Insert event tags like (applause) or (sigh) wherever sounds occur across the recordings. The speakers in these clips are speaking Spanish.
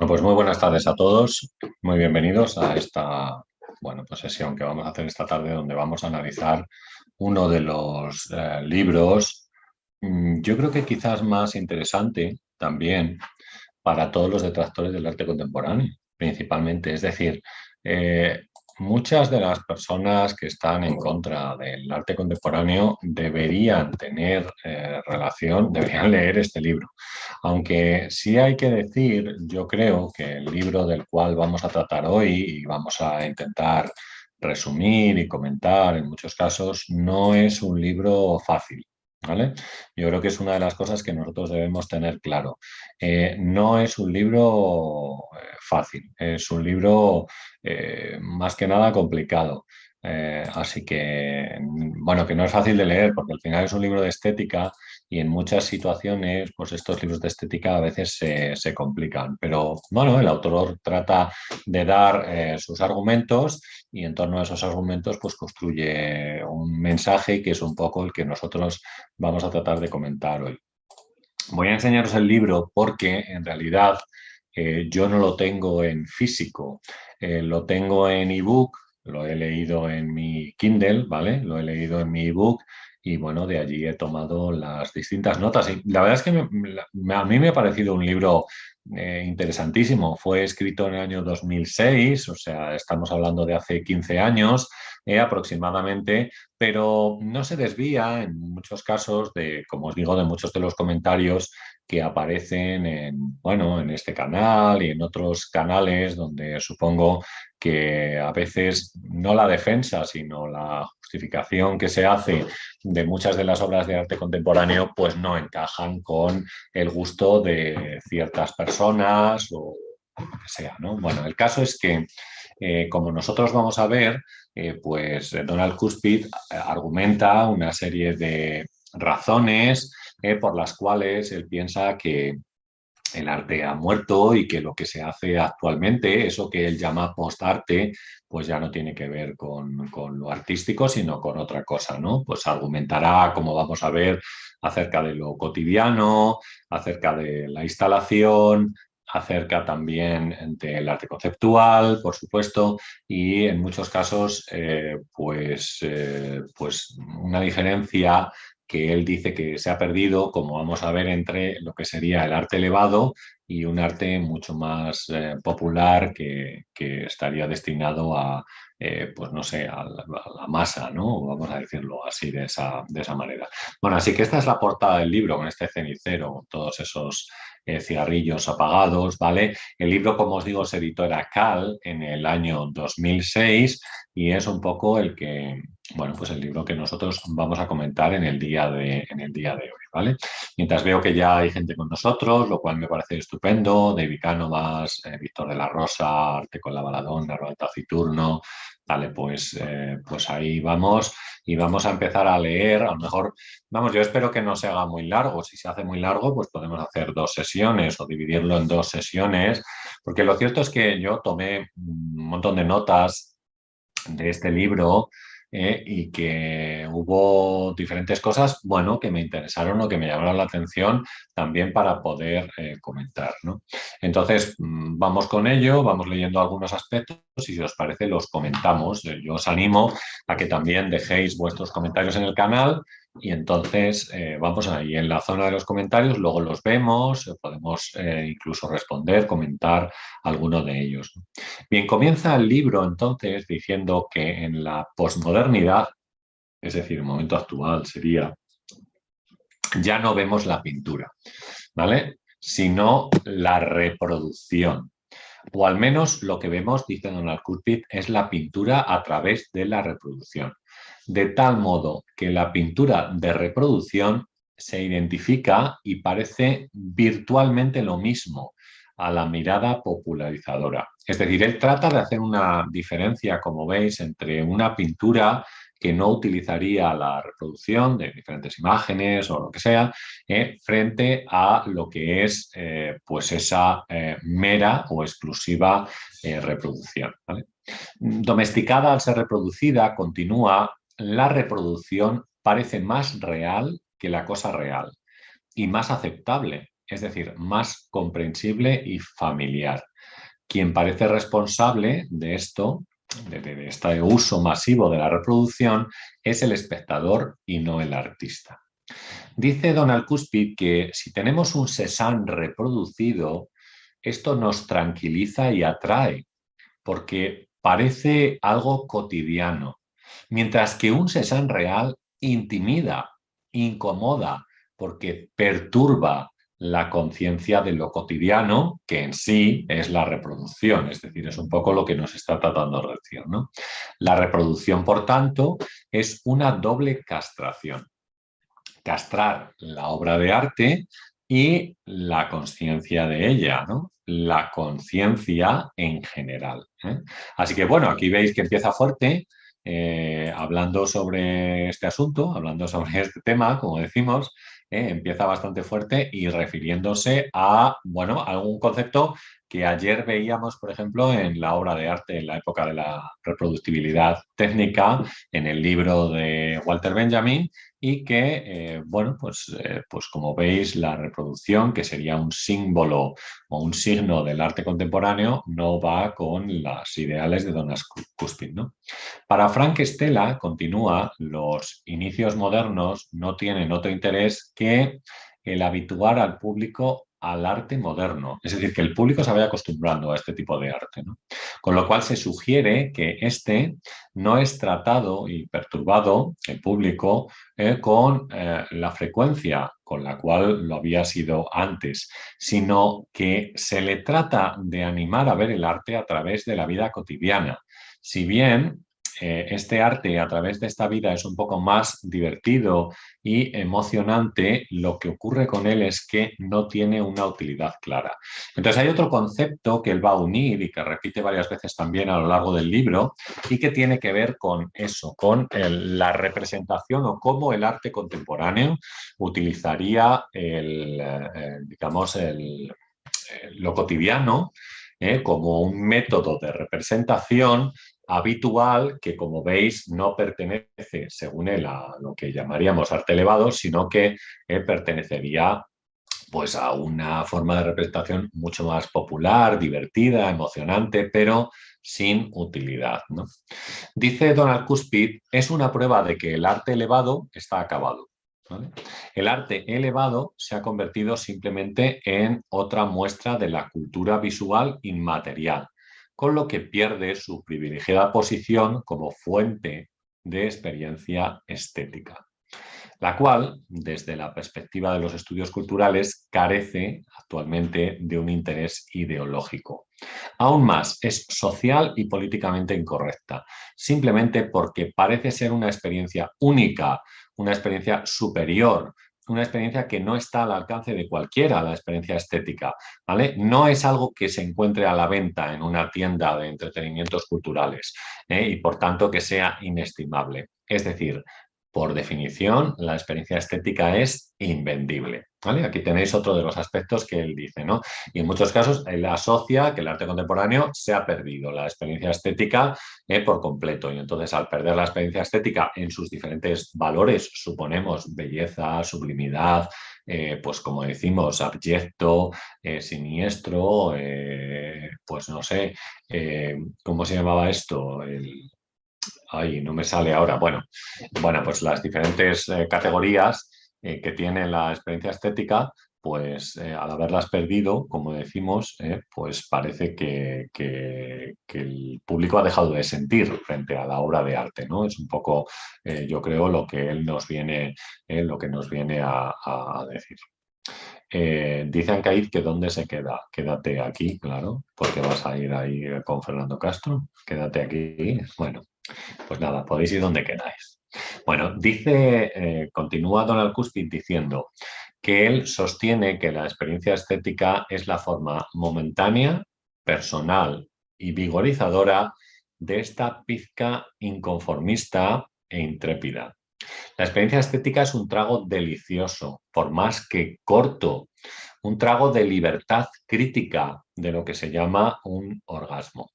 Bueno, pues muy buenas tardes a todos. Muy bienvenidos a esta bueno, pues sesión que vamos a hacer esta tarde donde vamos a analizar uno de los eh, libros, mm, yo creo que quizás más interesante también para todos los detractores del arte contemporáneo, principalmente. Es decir, eh, Muchas de las personas que están en contra del arte contemporáneo deberían tener eh, relación, deberían leer este libro. Aunque sí hay que decir, yo creo que el libro del cual vamos a tratar hoy y vamos a intentar resumir y comentar en muchos casos, no es un libro fácil. ¿Vale? Yo creo que es una de las cosas que nosotros debemos tener claro. Eh, no es un libro eh, fácil, es un libro eh, más que nada complicado. así que, bueno, que no es fácil de leer porque al final es un libro de estética y en muchas situaciones, pues estos libros de estética a veces se, complican. Pero bueno, el autor trata de dar eh, sus argumentos y en torno a esos argumentos pues construye un mensaje que es un poco el que nosotros vamos a tratar de comentar hoy. Voy a enseñaros el libro porque en realidad eh, yo no lo tengo en físico, eh, lo tengo en ebook, lo he leído en mi Kindle, ¿vale? Lo he leído en mi ebook y bueno, de allí he tomado las distintas notas. Y la verdad es que a mí me ha parecido un libro eh, interesantísimo. Fue escrito en el año 2006, o sea, estamos hablando de hace 15 años eh, aproximadamente, pero no se desvía en muchos casos de, como os digo, de muchos de los comentarios que aparecen en, bueno, en este canal y en otros canales donde supongo que a veces no la defensa, sino la que se hace de muchas de las obras de arte contemporáneo, pues no encajan con el gusto de ciertas personas o lo que sea. ¿no? Bueno, el caso es que, eh, como nosotros vamos a ver, eh, pues Donald Cuspid argumenta una serie de razones eh, por las cuales él piensa que el arte ha muerto y que lo que se hace actualmente, eso que él llama post-arte, pues ya no tiene que ver con, lo artístico, sino con otra cosa, ¿no? Pues argumentará, como vamos a ver, acerca de lo cotidiano, acerca de la instalación, acerca también del arte conceptual, por supuesto, y en muchos casos, eh, pues, eh, pues una diferencia que él dice que se ha perdido, como vamos a ver, entre lo que sería el arte elevado y un arte mucho más eh, popular que, estaría destinado a, eh, pues no sé, a la, masa, ¿no? Vamos a decirlo así, de esa, de esa manera. Bueno, así que esta es la portada del libro, con este cenicero, todos esos eh, cigarrillos apagados, ¿vale? El libro, como os digo, se editó en Cal en el año 2006 y es un poco el que, bueno, pues el libro que nosotros vamos a comentar en el día de, en el día de hoy, ¿vale? Mientras veo que ya hay gente con nosotros, lo cual me parece estupendo, David Cánovas, eh, Víctor de la Rosa, Arte con la Baladona, Roberto Taciturno, vale, pues, eh, pues ahí vamos y vamos a empezar a leer, a lo mejor, vamos, yo espero que no se haga muy largo, si se hace muy largo, pues podemos hacer dos sesiones o dividirlo en dos sesiones, porque lo cierto es que yo tomé un montón de notas de este libro, eh, y que hubo diferentes cosas, bueno, que me interesaron o que me llamaron la atención también para poder eh, comentar. ¿no? Entonces, mm, vamos con ello, vamos leyendo algunos aspectos y si os parece los comentamos. Yo os animo a que también dejéis vuestros comentarios en el canal y entonces eh, vamos ahí en la zona de los comentarios, luego los vemos, eh, podemos eh, incluso responder, comentar alguno de ellos. Bien, comienza el libro entonces diciendo que en la posmodernidad, es decir, el momento actual sería, ya no vemos la pintura, ¿vale? Sino la reproducción. O al menos lo que vemos, dice Donald Curpit, es la pintura a través de la reproducción de tal modo que la pintura de reproducción se identifica y parece virtualmente lo mismo a la mirada popularizadora. Es decir, él trata de hacer una diferencia, como veis, entre una pintura que no utilizaría la reproducción de diferentes imágenes o lo que sea, eh, frente a lo que es eh, pues esa eh, mera o exclusiva reproducción. Domesticada al ser reproducida, continúa la reproducción parece más real que la cosa real y más aceptable, es decir, más comprensible y familiar. quien parece responsable de esto, de, este uso masivo de la reproducción, es el espectador y no el artista. Dice Donald Cuspid que si tenemos un Cézanne reproducido, esto nos tranquiliza y atrae, porque parece algo cotidiano, mientras que un Cézanne real intimida, incomoda, porque perturba la conciencia de lo cotidiano, que en sí es la reproducción, es decir, es un poco lo que nos está tratando de decir. ¿no? La reproducción, por tanto, es una doble castración. Castrar la obra de arte y la conciencia de ella, ¿no? la conciencia en general. ¿eh? Así que bueno, aquí veis que empieza fuerte, eh, hablando sobre este asunto, hablando (laughs) sobre este tema, como decimos, eh, empieza bastante fuerte y refiriéndose a, bueno, algún concepto que ayer veíamos, por ejemplo, en la obra de arte en la época de la reproductibilidad técnica, en el libro de Walter Benjamin, y que, eh, bueno, pues, eh, pues como veis, la reproducción, que sería un símbolo o un signo del arte contemporáneo, no va con las ideales de Donald Cuspin. ¿no? Para Frank Stella, continúa, los inicios modernos no tienen otro interés que el habituar al público al arte moderno. Es decir, que el público se vaya acostumbrando a este tipo de arte. Con lo cual se sugiere que este no es tratado y perturbado, el público, eh, con eh, la frecuencia con la cual lo había sido antes, sino que se le trata de animar a ver el arte a través de la vida cotidiana. Si bien eh, este arte a través de esta vida es un poco más divertido y emocionante, lo que ocurre con él es que no tiene una utilidad clara. Entonces hay otro concepto que él va a unir y que repite varias veces también a lo largo del libro y que tiene que ver con eso, con la representación o cómo el arte contemporáneo utilizaría el, eh, digamos, el, lo cotidiano eh, como un método de representación habitual que, como veis, no pertenece, según él, a lo que llamaríamos arte elevado, sino que eh, pertenecería pues, a una forma de representación mucho más popular, divertida, emocionante, pero sin utilidad. Dice Donald Cuspid, es una prueba de que el arte elevado está acabado. El arte elevado se ha convertido simplemente en otra muestra de la cultura visual inmaterial, con lo que pierde su privilegiada posición como fuente de experiencia estética, la cual, desde la perspectiva de los estudios culturales, carece actualmente de un interés ideológico. Aún más, es social y políticamente incorrecta, simplemente porque parece ser una experiencia única, una experiencia superior, una experiencia que no está al alcance de cualquiera, la experiencia estética. ¿vale? No es algo que se encuentre a la venta en una tienda de entretenimientos culturales ¿eh? y por tanto que sea inestimable. Es decir, por definición, la experiencia estética es invendible. Aquí tenéis otro de los aspectos que él dice. ¿no? Y en muchos casos él asocia que el arte contemporáneo se ha perdido la experiencia estética eh, por completo. Y entonces al perder la experiencia estética en sus diferentes valores, suponemos belleza, sublimidad, eh, pues como decimos, abyecto, eh, siniestro, pues no sé, ¿cómo se llamaba esto? El, Ay, no me sale ahora. Bueno, bueno pues las diferentes eh, categorías eh, que tiene la experiencia estética, pues eh, al haberlas perdido, como decimos, pues parece que, el público ha dejado de sentir frente a la obra de arte, ¿no? Es un poco, yo creo, lo que él nos viene, lo que nos viene a, decir. dice Ancaid que dónde se queda. Quédate aquí, claro, porque vas a ir ahí con Fernando Castro. Quédate aquí. Bueno, pues nada, podéis ir donde queráis. Bueno, dice, eh, continúa Donald Cuspid diciendo que él sostiene que la experiencia estética es la forma momentánea, personal y vigorizadora de esta pizca inconformista e intrépida. La experiencia estética es un trago delicioso, por más que corto, un trago de libertad crítica de lo que se llama un orgasmo.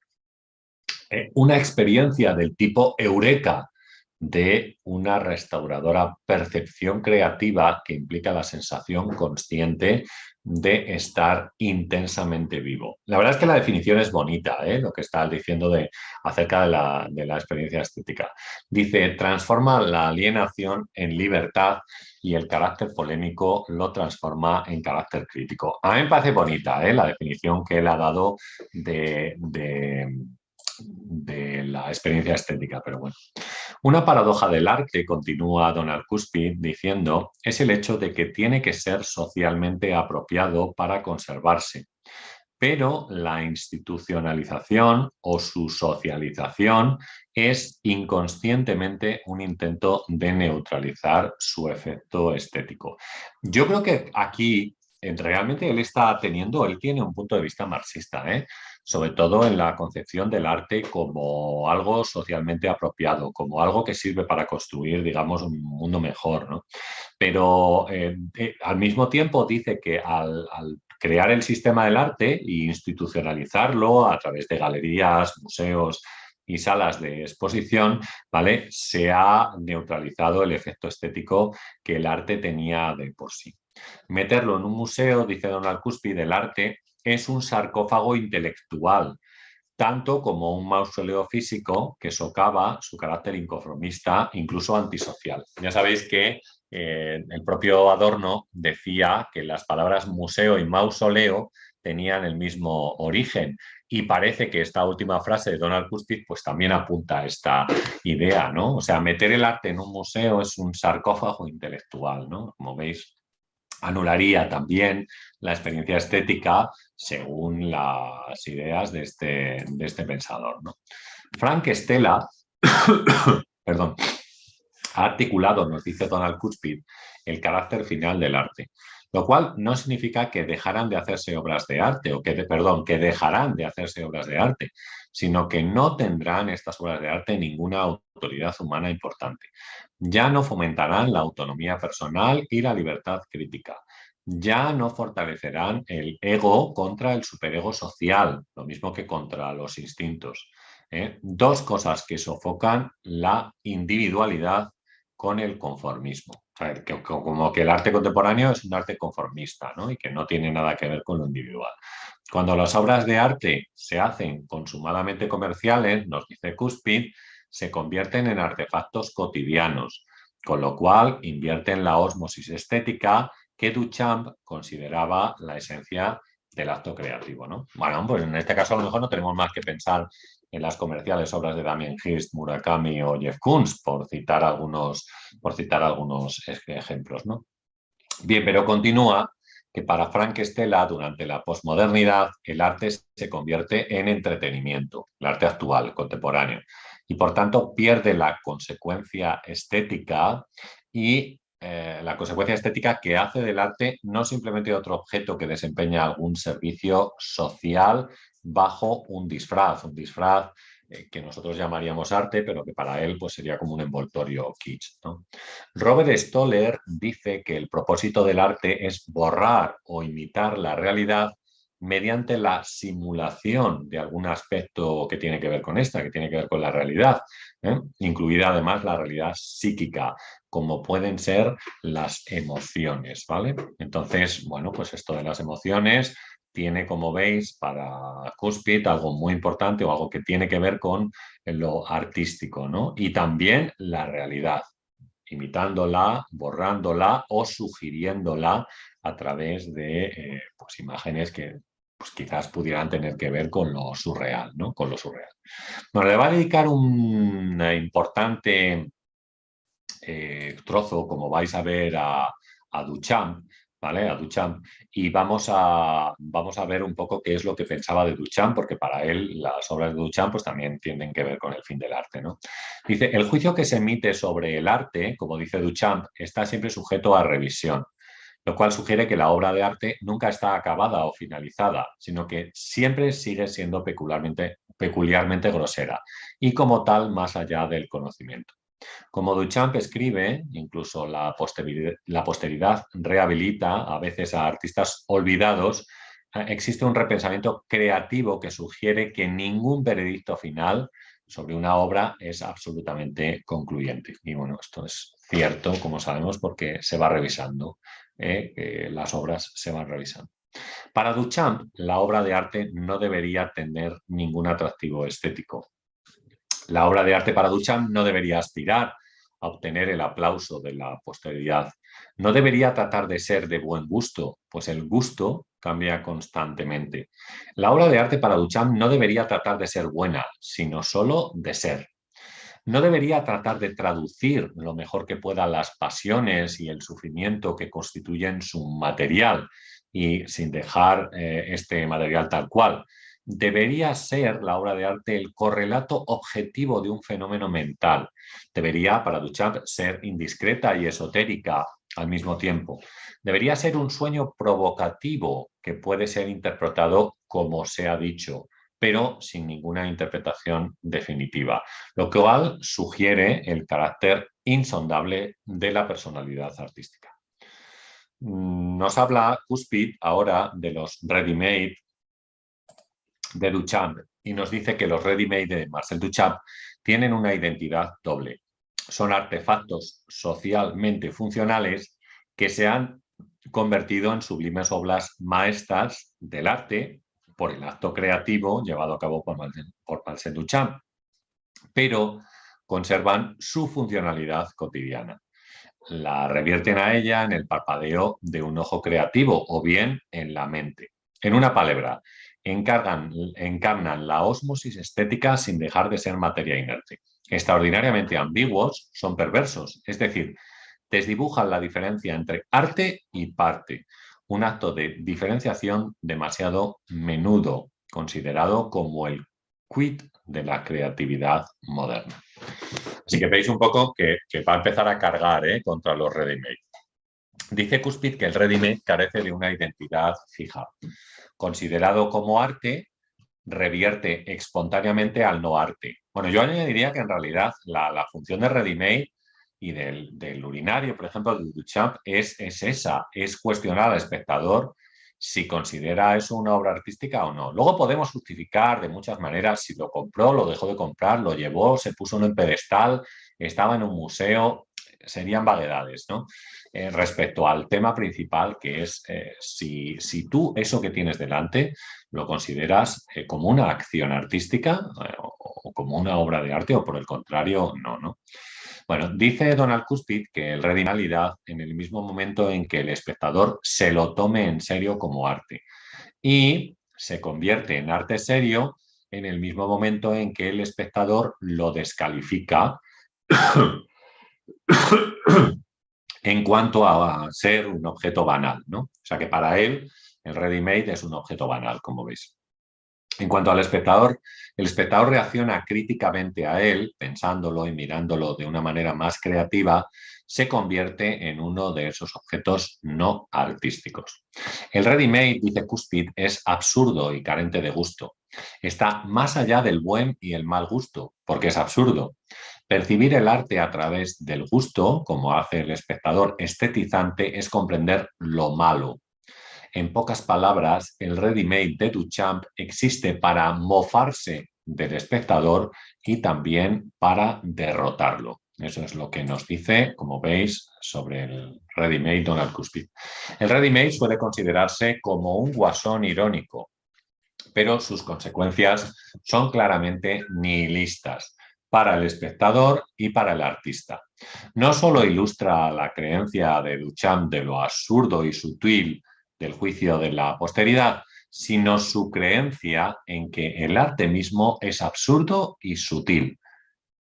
Eh, una experiencia del tipo eureka, de una restauradora percepción creativa que implica la sensación consciente de estar intensamente vivo. La verdad es que la definición es bonita, ¿eh? lo que está diciendo de, acerca de la, de la experiencia estética. Dice, transforma la alienación en libertad y el carácter polémico lo transforma en carácter crítico. A mí me parece bonita ¿eh? la definición que él ha dado de de la experiencia estética, pero bueno. Una paradoja del arte, continúa Donald Cuspy diciendo, es el hecho de que tiene que ser socialmente apropiado para conservarse, pero la institucionalización o su socialización es inconscientemente un intento de neutralizar su efecto estético. Yo creo que aquí realmente él está teniendo, él tiene un punto de vista marxista, ¿eh? Sobre todo en la concepción del arte como algo socialmente apropiado, como algo que sirve para construir, digamos, un mundo mejor. ¿no? Pero eh, eh, al mismo tiempo dice que al, crear el sistema del arte e institucionalizarlo a través de galerías, museos, y salas de exposición, ¿vale? Se ha neutralizado el efecto estético que el arte tenía de por sí. Meterlo en un museo, dice Donald Cuspi, del arte, es un sarcófago intelectual, tanto como un mausoleo físico que socava su carácter inconformista, incluso antisocial. Ya sabéis que eh, el propio Adorno decía que las palabras museo y mausoleo tenían el mismo origen y parece que esta última frase de Donald Cuspid pues también apunta a esta idea, ¿no? O sea, meter el arte en un museo es un sarcófago intelectual, ¿no? Como veis, anularía también la experiencia estética según las ideas de este, de este pensador. ¿no? Frank Stella (coughs) perdón, ha articulado, nos dice Donald Cuspid, el carácter final del arte, lo cual no significa que dejarán de hacerse obras de arte, o que, perdón, que dejarán de hacerse obras de arte, sino que no tendrán estas obras de arte ninguna autoridad humana importante. Ya no fomentarán la autonomía personal y la libertad crítica. Ya no fortalecerán el ego contra el superego social, lo mismo que contra los instintos. ¿eh? Dos cosas que sofocan la individualidad con el conformismo. Como que el arte contemporáneo es un arte conformista y que no tiene nada que ver con lo individual. Cuando las obras de arte se hacen consumadamente comerciales, nos dice Cuspin, se convierten en artefactos cotidianos, con lo cual invierten la osmosis estética que Duchamp consideraba la esencia del acto creativo. ¿no? Bueno, pues en este caso a lo mejor no tenemos más que pensar en las comerciales obras de Damien Hirst, Murakami o Jeff Koons, por citar algunos, por citar algunos ejemplos. ¿no? Bien, pero continúa que para Frank Stella, durante la posmodernidad, el arte se convierte en entretenimiento, el arte actual, contemporáneo, y por tanto pierde la consecuencia estética y eh, la consecuencia estética que hace del arte no simplemente otro objeto que desempeña algún servicio social bajo un disfraz, un disfraz eh, que nosotros llamaríamos arte, pero que para él pues, sería como un envoltorio kitsch. Robert Stoller dice que el propósito del arte es borrar o imitar la realidad mediante la simulación de algún aspecto que tiene que ver con esta, que tiene que ver con la realidad, ¿eh? incluida además la realidad psíquica, como pueden ser las emociones, ¿vale? Entonces, bueno, pues esto de las emociones tiene, como veis, para Cuspid algo muy importante o algo que tiene que ver con lo artístico, ¿no? Y también la realidad, imitándola, borrándola o sugiriéndola a través de eh, pues, imágenes que pues, quizás pudieran tener que ver con lo surreal, ¿no? Con lo surreal. Bueno, le va a dedicar un importante eh, trozo, como vais a ver, a, a Duchamp, ¿vale? A Duchamp. Y vamos a, vamos a ver un poco qué es lo que pensaba de Duchamp, porque para él las obras de Duchamp pues, también tienen que ver con el fin del arte, ¿no? Dice, el juicio que se emite sobre el arte, como dice Duchamp, está siempre sujeto a revisión lo cual sugiere que la obra de arte nunca está acabada o finalizada, sino que siempre sigue siendo peculiarmente, peculiarmente grosera y como tal más allá del conocimiento. Como Duchamp escribe, incluso la posteridad, la posteridad rehabilita a veces a artistas olvidados, eh, existe un repensamiento creativo que sugiere que ningún veredicto final sobre una obra es absolutamente concluyente. Y bueno, esto es cierto, como sabemos, porque se va revisando, ¿eh? las obras se van revisando. Para Duchamp, la obra de arte no debería tener ningún atractivo estético. La obra de arte para Duchamp no debería aspirar a obtener el aplauso de la posteridad. No debería tratar de ser de buen gusto, pues el gusto cambia constantemente. La obra de arte para Duchamp no debería tratar de ser buena, sino solo de ser. No debería tratar de traducir lo mejor que pueda las pasiones y el sufrimiento que constituyen su material y sin dejar eh, este material tal cual, debería ser la obra de arte el correlato objetivo de un fenómeno mental. Debería, para Duchamp, ser indiscreta y esotérica al mismo tiempo. Debería ser un sueño provocativo que puede ser interpretado como se ha dicho, pero sin ninguna interpretación definitiva, lo cual sugiere el carácter insondable de la personalidad artística. Mm, nos habla Cuspid ahora de los ready-made de Duchamp y nos dice que los ready-made de Marcel Duchamp tienen una identidad doble. Son artefactos socialmente funcionales que se han convertido en sublimes obras maestras del arte por el acto creativo llevado a cabo por Marcel, Duchamp, pero conservan su funcionalidad cotidiana. La revierten a ella en el parpadeo de un ojo creativo o bien en la mente. En una palabra, encarnan la ósmosis estética sin dejar de ser materia inerte. Extraordinariamente ambiguos, son perversos, es decir, desdibujan la diferencia entre arte y parte, un acto de diferenciación demasiado menudo, considerado como el quid de la creatividad moderna. Así que veis un poco que, va a empezar a cargar ¿eh? contra los ready-made. Dice Cuspid que el ready-made carece de una identidad fija considerado como arte, revierte espontáneamente al no arte. Bueno, yo añadiría que en realidad la, función de ready-made y del, urinario, por ejemplo, de Duchamp, es, es esa, es cuestionar al espectador si considera eso una obra artística o no. Luego podemos justificar de muchas maneras si lo compró, lo dejó de comprar, lo llevó, se puso en un pedestal, estaba en un museo, serían vaguedades, ¿no? Eh, respecto al tema principal, que es eh, si, si, tú eso que tienes delante lo consideras eh, como una acción artística o, como una obra de arte o por el contrario, no, ¿no? Bueno, dice Donald Cuspid que el redinalidad en el mismo momento en que el espectador se lo tome en serio como arte y se convierte en arte serio en el mismo momento en que el espectador lo descalifica (coughs) en cuanto a ser un objeto banal, ¿no? O sea que para él el ready-made es un objeto banal, como veis. En cuanto al espectador, el espectador reacciona críticamente a él, pensándolo y mirándolo de una manera más creativa, se convierte en uno de esos objetos no artísticos. El ready-made, dice Cuspid, es absurdo y carente de gusto. Está más allá del buen y el mal gusto, porque es absurdo. Percibir el arte a través del gusto, como hace el espectador estetizante, es comprender lo malo. En pocas palabras, el ready-made de Duchamp existe para mofarse del espectador y también para derrotarlo. Eso es lo que nos dice, como veis, sobre el ready-made Donald Cuspid. El ready-made suele considerarse como un guasón irónico, pero sus consecuencias son claramente nihilistas para el espectador y para el artista. No solo ilustra la creencia de Duchamp de lo absurdo y sutil del juicio de la posteridad, sino su creencia en que el arte mismo es absurdo y sutil,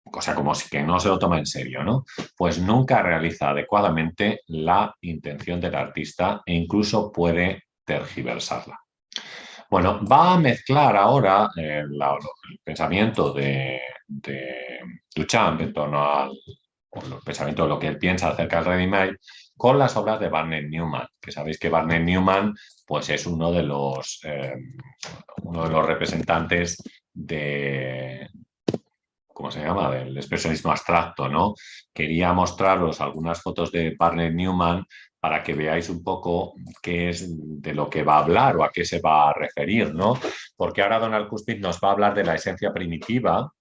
cosa como si que no se lo toma en serio, ¿no? Pues nunca realiza adecuadamente la intención del artista e incluso puede tergiversarla. Bueno, va a mezclar ahora eh, el pensamiento de, Duchamp en torno al pensamiento de lo que él piensa acerca del ready-made con las obras de Barnett Newman, que sabéis que Barnett Newman pues, es uno de los, eh, uno de los representantes de, ¿cómo se llama?, del expresionismo abstracto, ¿no? Quería mostraros algunas fotos de Barnett Newman para que veáis un poco qué es de lo que va a hablar o a qué se va a referir, ¿no? Porque ahora Donald Cuspid nos va a hablar de la esencia primitiva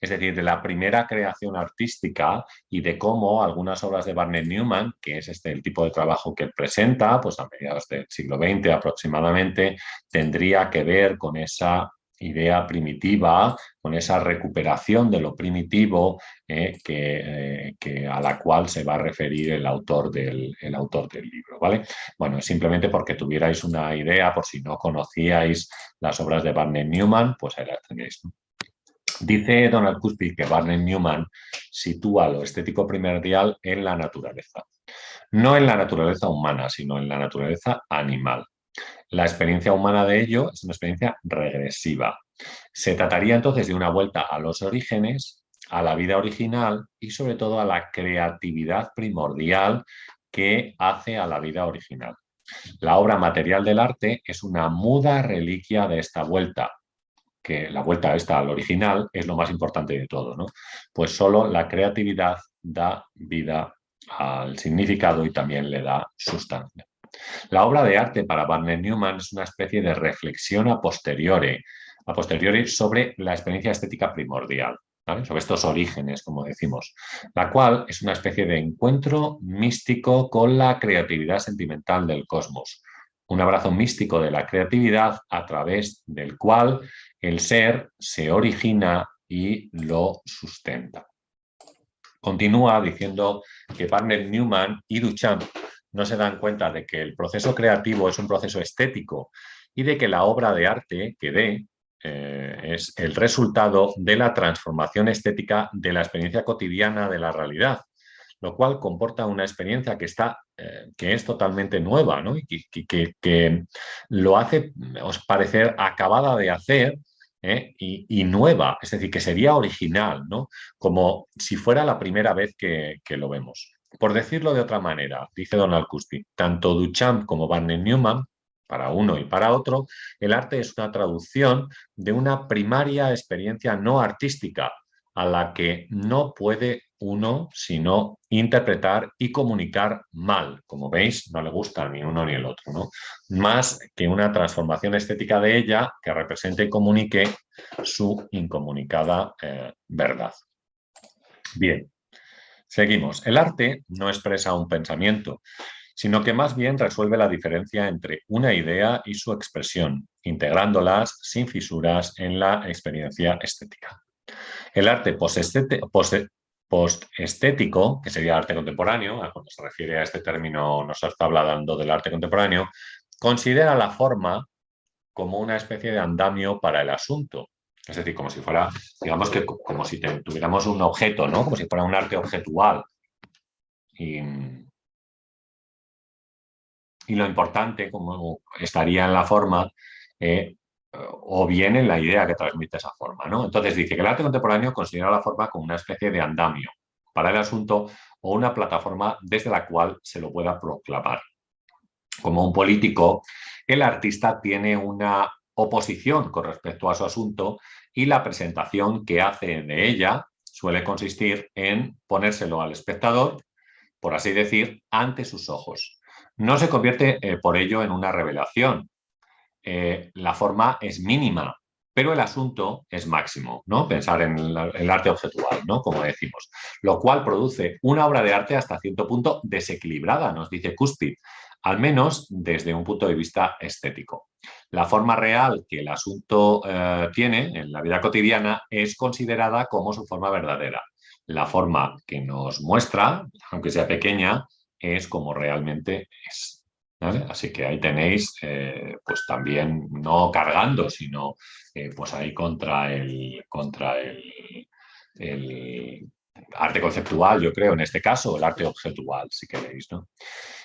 es decir, de la primera creación artística y de cómo algunas obras de Barnett Newman, que es este el tipo de trabajo que él presenta, pues a mediados del siglo XX aproximadamente, tendría que ver con esa idea primitiva, con esa recuperación de lo primitivo eh, eh, que, a la cual se va a referir el autor, del, libro. ¿vale? Bueno, simplemente porque tuvierais una idea, por si no conocíais las obras de Barnett Newman, pues ahí las tenéis. Dice Donald Cuspy que Barnett Newman sitúa lo estético primordial en la naturaleza. No en la naturaleza humana, sino en la naturaleza animal. La experiencia humana de ello es una experiencia regresiva. Se trataría entonces de una vuelta a los orígenes, a la vida original y sobre todo a la creatividad primordial que hace a la vida original. La obra material del arte es una muda reliquia de esta vuelta, que la vuelta esta al original es lo más importante de todo, ¿no? Pues solo la creatividad da vida al significado y también le da sustancia. La obra de arte para Barnett Newman es una especie de reflexión a posteriori, a posteriori sobre la experiencia estética primordial, sobre estos orígenes, como decimos, la cual es una especie de encuentro místico con la creatividad sentimental del cosmos, un abrazo místico de la creatividad a través del cual el ser se origina y lo sustenta. Continúa diciendo que Barnett Newman y Duchamp no se dan cuenta de que el proceso creativo es un proceso estético y de que la obra de arte que dé eh, es el resultado de la transformación estética de la experiencia cotidiana de la realidad, lo cual comporta una experiencia que, está, eh, que es totalmente nueva y que, que, lo hace os parecer acabada de hacer ¿eh? y, nueva, es decir, que sería original, ¿no? como si fuera la primera vez que, lo vemos. Por decirlo de otra manera, dice Donald Cuspi, tanto Duchamp como Barney Newman, para uno y para otro, el arte es una traducción de una primaria experiencia no artística a la que no puede uno sino interpretar y comunicar mal. Como veis, no le gusta ni uno ni el otro, ¿no? Más que una transformación estética de ella que represente y comunique su incomunicada eh, verdad. Bien, Seguimos. El arte no expresa un pensamiento, sino que más bien resuelve la diferencia entre una idea y su expresión, integrándolas sin fisuras en la experiencia estética. El arte post-estético, que sería arte contemporáneo, cuando se refiere a este término nos está hablando del arte contemporáneo, considera la forma como una especie de andamio para el asunto, es decir, como si fuera, digamos que como si tuviéramos un objeto, ¿no? Como si fuera un arte objetual. Y, lo importante, como estaría en la forma, eh, o bien en la idea que transmite esa forma, ¿no? Entonces dice que el arte contemporáneo considera la forma como una especie de andamio para el asunto o una plataforma desde la cual se lo pueda proclamar. Como un político, el artista tiene una oposición con respecto a su asunto y la presentación que hace de ella suele consistir en ponérselo al espectador, por así decir, ante sus ojos. No se convierte eh, por ello en una revelación. Eh, la forma es mínima, pero el asunto es máximo, ¿no? Pensar en el arte objetual, ¿no? Como decimos. Lo cual produce una obra de arte hasta cierto punto desequilibrada, nos dice Cuspid, al menos desde un punto de vista estético. La forma real que el asunto eh, tiene en la vida cotidiana es considerada como su forma verdadera. La forma que nos muestra, aunque sea pequeña, es como realmente es. Así que ahí tenéis, eh, pues también no cargando, sino eh, pues ahí contra el, contra el, el arte conceptual, yo creo, en este caso, el arte objetual, si queréis. ¿no?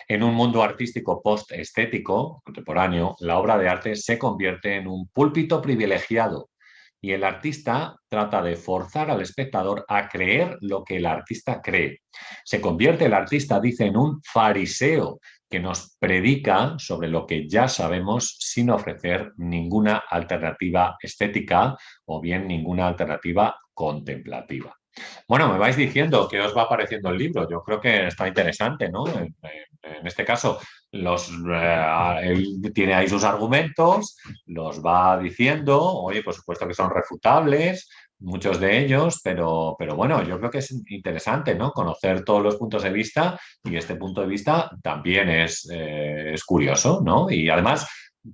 En un mundo artístico post-estético contemporáneo, la obra de arte se convierte en un púlpito privilegiado y el artista trata de forzar al espectador a creer lo que el artista cree. Se convierte el artista, dice, en un fariseo que nos predica sobre lo que ya sabemos sin ofrecer ninguna alternativa estética o bien ninguna alternativa contemplativa. Bueno, me vais diciendo qué os va apareciendo el libro. Yo creo que está interesante, ¿no? En, este caso, los, eh, tiene ahí sus argumentos, los va diciendo, oye, por supuesto que son refutables, muchos de ellos, pero, pero bueno, yo creo que es interesante, ¿no? Conocer todos los puntos de vista y este punto de vista también es, eh, es curioso, ¿no? Y además,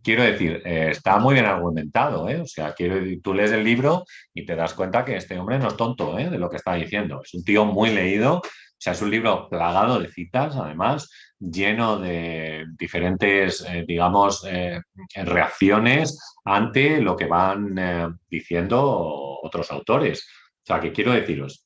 quiero decir, eh, está muy bien argumentado, ¿eh? O sea, quiero, tú lees el libro y te das cuenta que este hombre no es tonto, ¿eh? De lo que está diciendo. Es un tío muy leído, o sea, es un libro plagado de citas, además, lleno de diferentes, eh, digamos, reacciones ante lo que van diciendo otros autores. O sea, que quiero deciros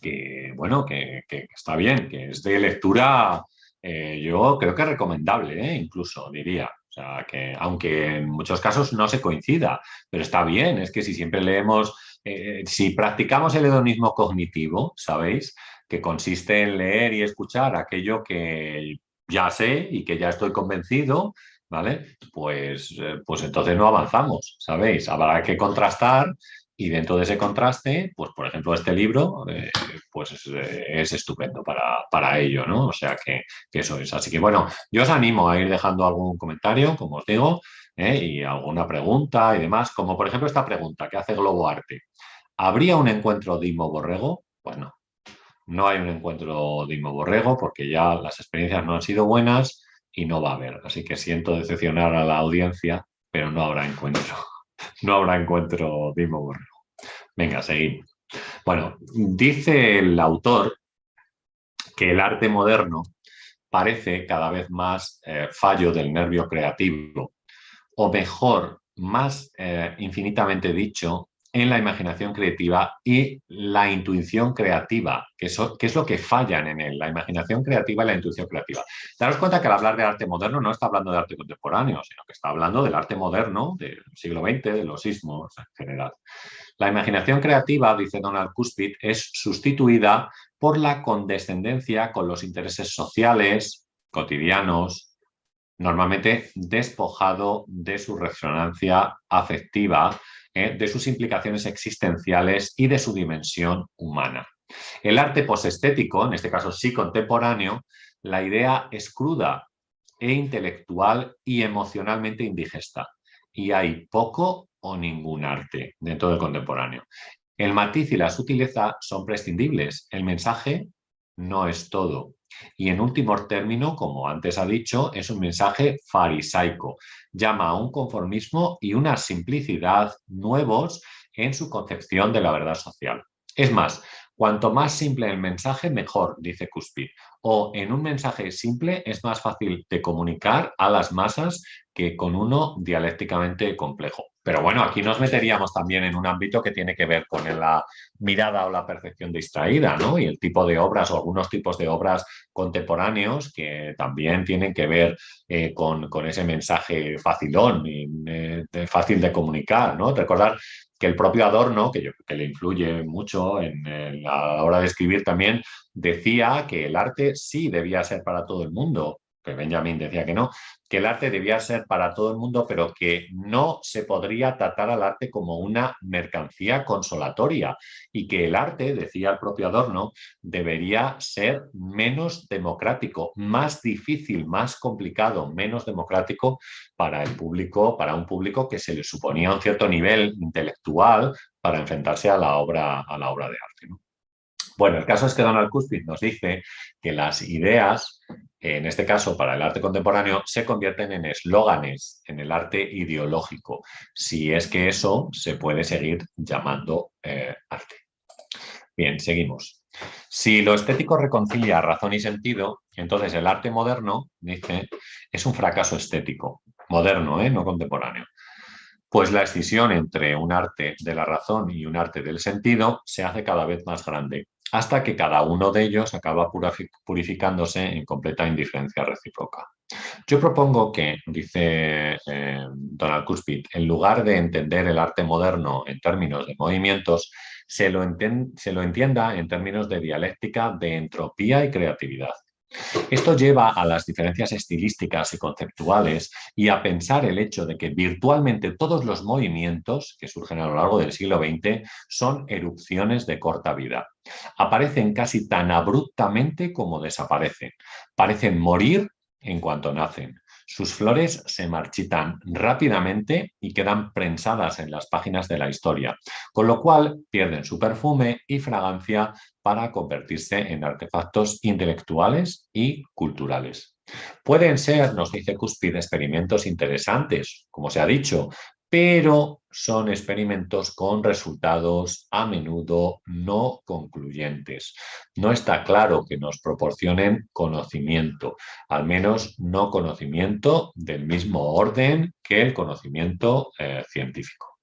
que, bueno, que, está bien, que es de lectura, yo creo que recomendable, incluso diría sea, que aunque en muchos casos no se coincida, pero está bien, es que si siempre leemos, eh, si practicamos el hedonismo cognitivo, ¿sabéis? Que consiste en leer y escuchar aquello que ya sé y que ya estoy convencido, ¿vale? Pues, eh, pues entonces no avanzamos, ¿sabéis? Habrá que contrastar y dentro de ese contraste, pues por ejemplo este libro, eh, pues es, estupendo para, para, ello, ¿no? O sea que, eso es. Así que bueno, yo os animo a ir dejando algún comentario, como os digo, ¿eh? y alguna pregunta y demás, como por ejemplo esta pregunta que hace Globo Arte. ¿Habría un encuentro Dimo-Borrego? Bueno, no hay un encuentro Dimo-Borrego porque ya las experiencias no han sido buenas y no va a haber. Así que siento decepcionar a la audiencia, pero no habrá encuentro (laughs) no habrá encuentro Dimo Borrego. Venga, seguimos. Bueno, dice el autor que el arte moderno parece cada vez más eh, fallo del nervio creativo, o mejor, más eh, infinitamente dicho, en la imaginación creativa y la intuición creativa, que, es lo que fallan en él, la imaginación creativa y la intuición creativa. Daros cuenta que al hablar de arte moderno no está hablando de arte contemporáneo, sino que está hablando del arte moderno del siglo XX, de los sismos en general. La imaginación creativa, dice Donald Cuspid, es sustituida por la condescendencia con los intereses sociales, cotidianos, normalmente despojado de su resonancia afectiva ¿eh? de sus implicaciones existenciales y de su dimensión humana. El arte posestético, en este caso sí contemporáneo, la idea es cruda e intelectual y emocionalmente indigesta. Y hay poco o ningún arte dentro del contemporáneo. El matiz y la sutileza son prescindibles. El mensaje no es todo. Y en último término, como antes ha dicho, es un mensaje farisaico. Llama a un conformismo y una simplicidad nuevos en su concepción de la verdad social. Es más, cuanto más simple el mensaje, mejor, dice Cuspid. O en un mensaje simple es más fácil de comunicar a las masas que con uno dialécticamente complejo. Pero bueno, aquí nos meteríamos también en un ámbito que tiene que ver con la mirada o la percepción distraída, ¿no? Y el tipo de obras o algunos tipos de obras contemporáneos que también tienen que ver eh, con, ese mensaje facilón eh, fácil de comunicar, ¿no? Recordar que el propio Adorno, que, yo, que le influye mucho en, en la hora de escribir también, decía que el arte sí debía ser para todo el mundo, que Benjamin decía que no, que el arte debía ser para todo el mundo, pero que no se podría tratar al arte como una mercancía consolatoria y que el arte, decía el propio Adorno, debería ser menos democrático, más difícil, más complicado, menos democrático para el público, para un público que se le suponía un cierto nivel intelectual para enfrentarse a la obra, a la obra de arte. Bueno, el caso es que Donald Cuspid nos dice que las ideas, en este caso para el arte contemporáneo, se convierten en eslóganes en el arte ideológico, si es que eso se puede seguir llamando eh, arte. Bien, seguimos. Si lo estético reconcilia razón y sentido, entonces el arte moderno, dice, es un fracaso estético. Moderno, ¿eh? no contemporáneo. Pues la escisión entre un arte de la razón y un arte del sentido se hace cada vez más grande hasta que cada uno de ellos acaba purificándose en completa indiferencia recíproca. Yo propongo que, dice eh, Donald Cuspid, en lugar de entender el arte moderno en términos de movimientos, se lo, se lo entienda en términos de dialéctica de entropía y creatividad. Esto lleva a las diferencias estilísticas y conceptuales y a pensar el hecho de que virtualmente todos los movimientos que surgen a lo largo del siglo XX son erupciones de corta vida. Aparecen casi tan abruptamente como desaparecen. Parecen morir en cuanto nacen. Sus flores se marchitan rápidamente y quedan prensadas en las páginas de la historia, con lo cual pierden su perfume y fragancia para convertirse en artefactos intelectuales y culturales. Pueden ser, nos dice Cuspid, experimentos interesantes, como se ha dicho, pero son experimentos con resultados a menudo no concluyentes. No está claro que nos proporcionen conocimiento, al menos no conocimiento del mismo orden que el conocimiento eh, científico.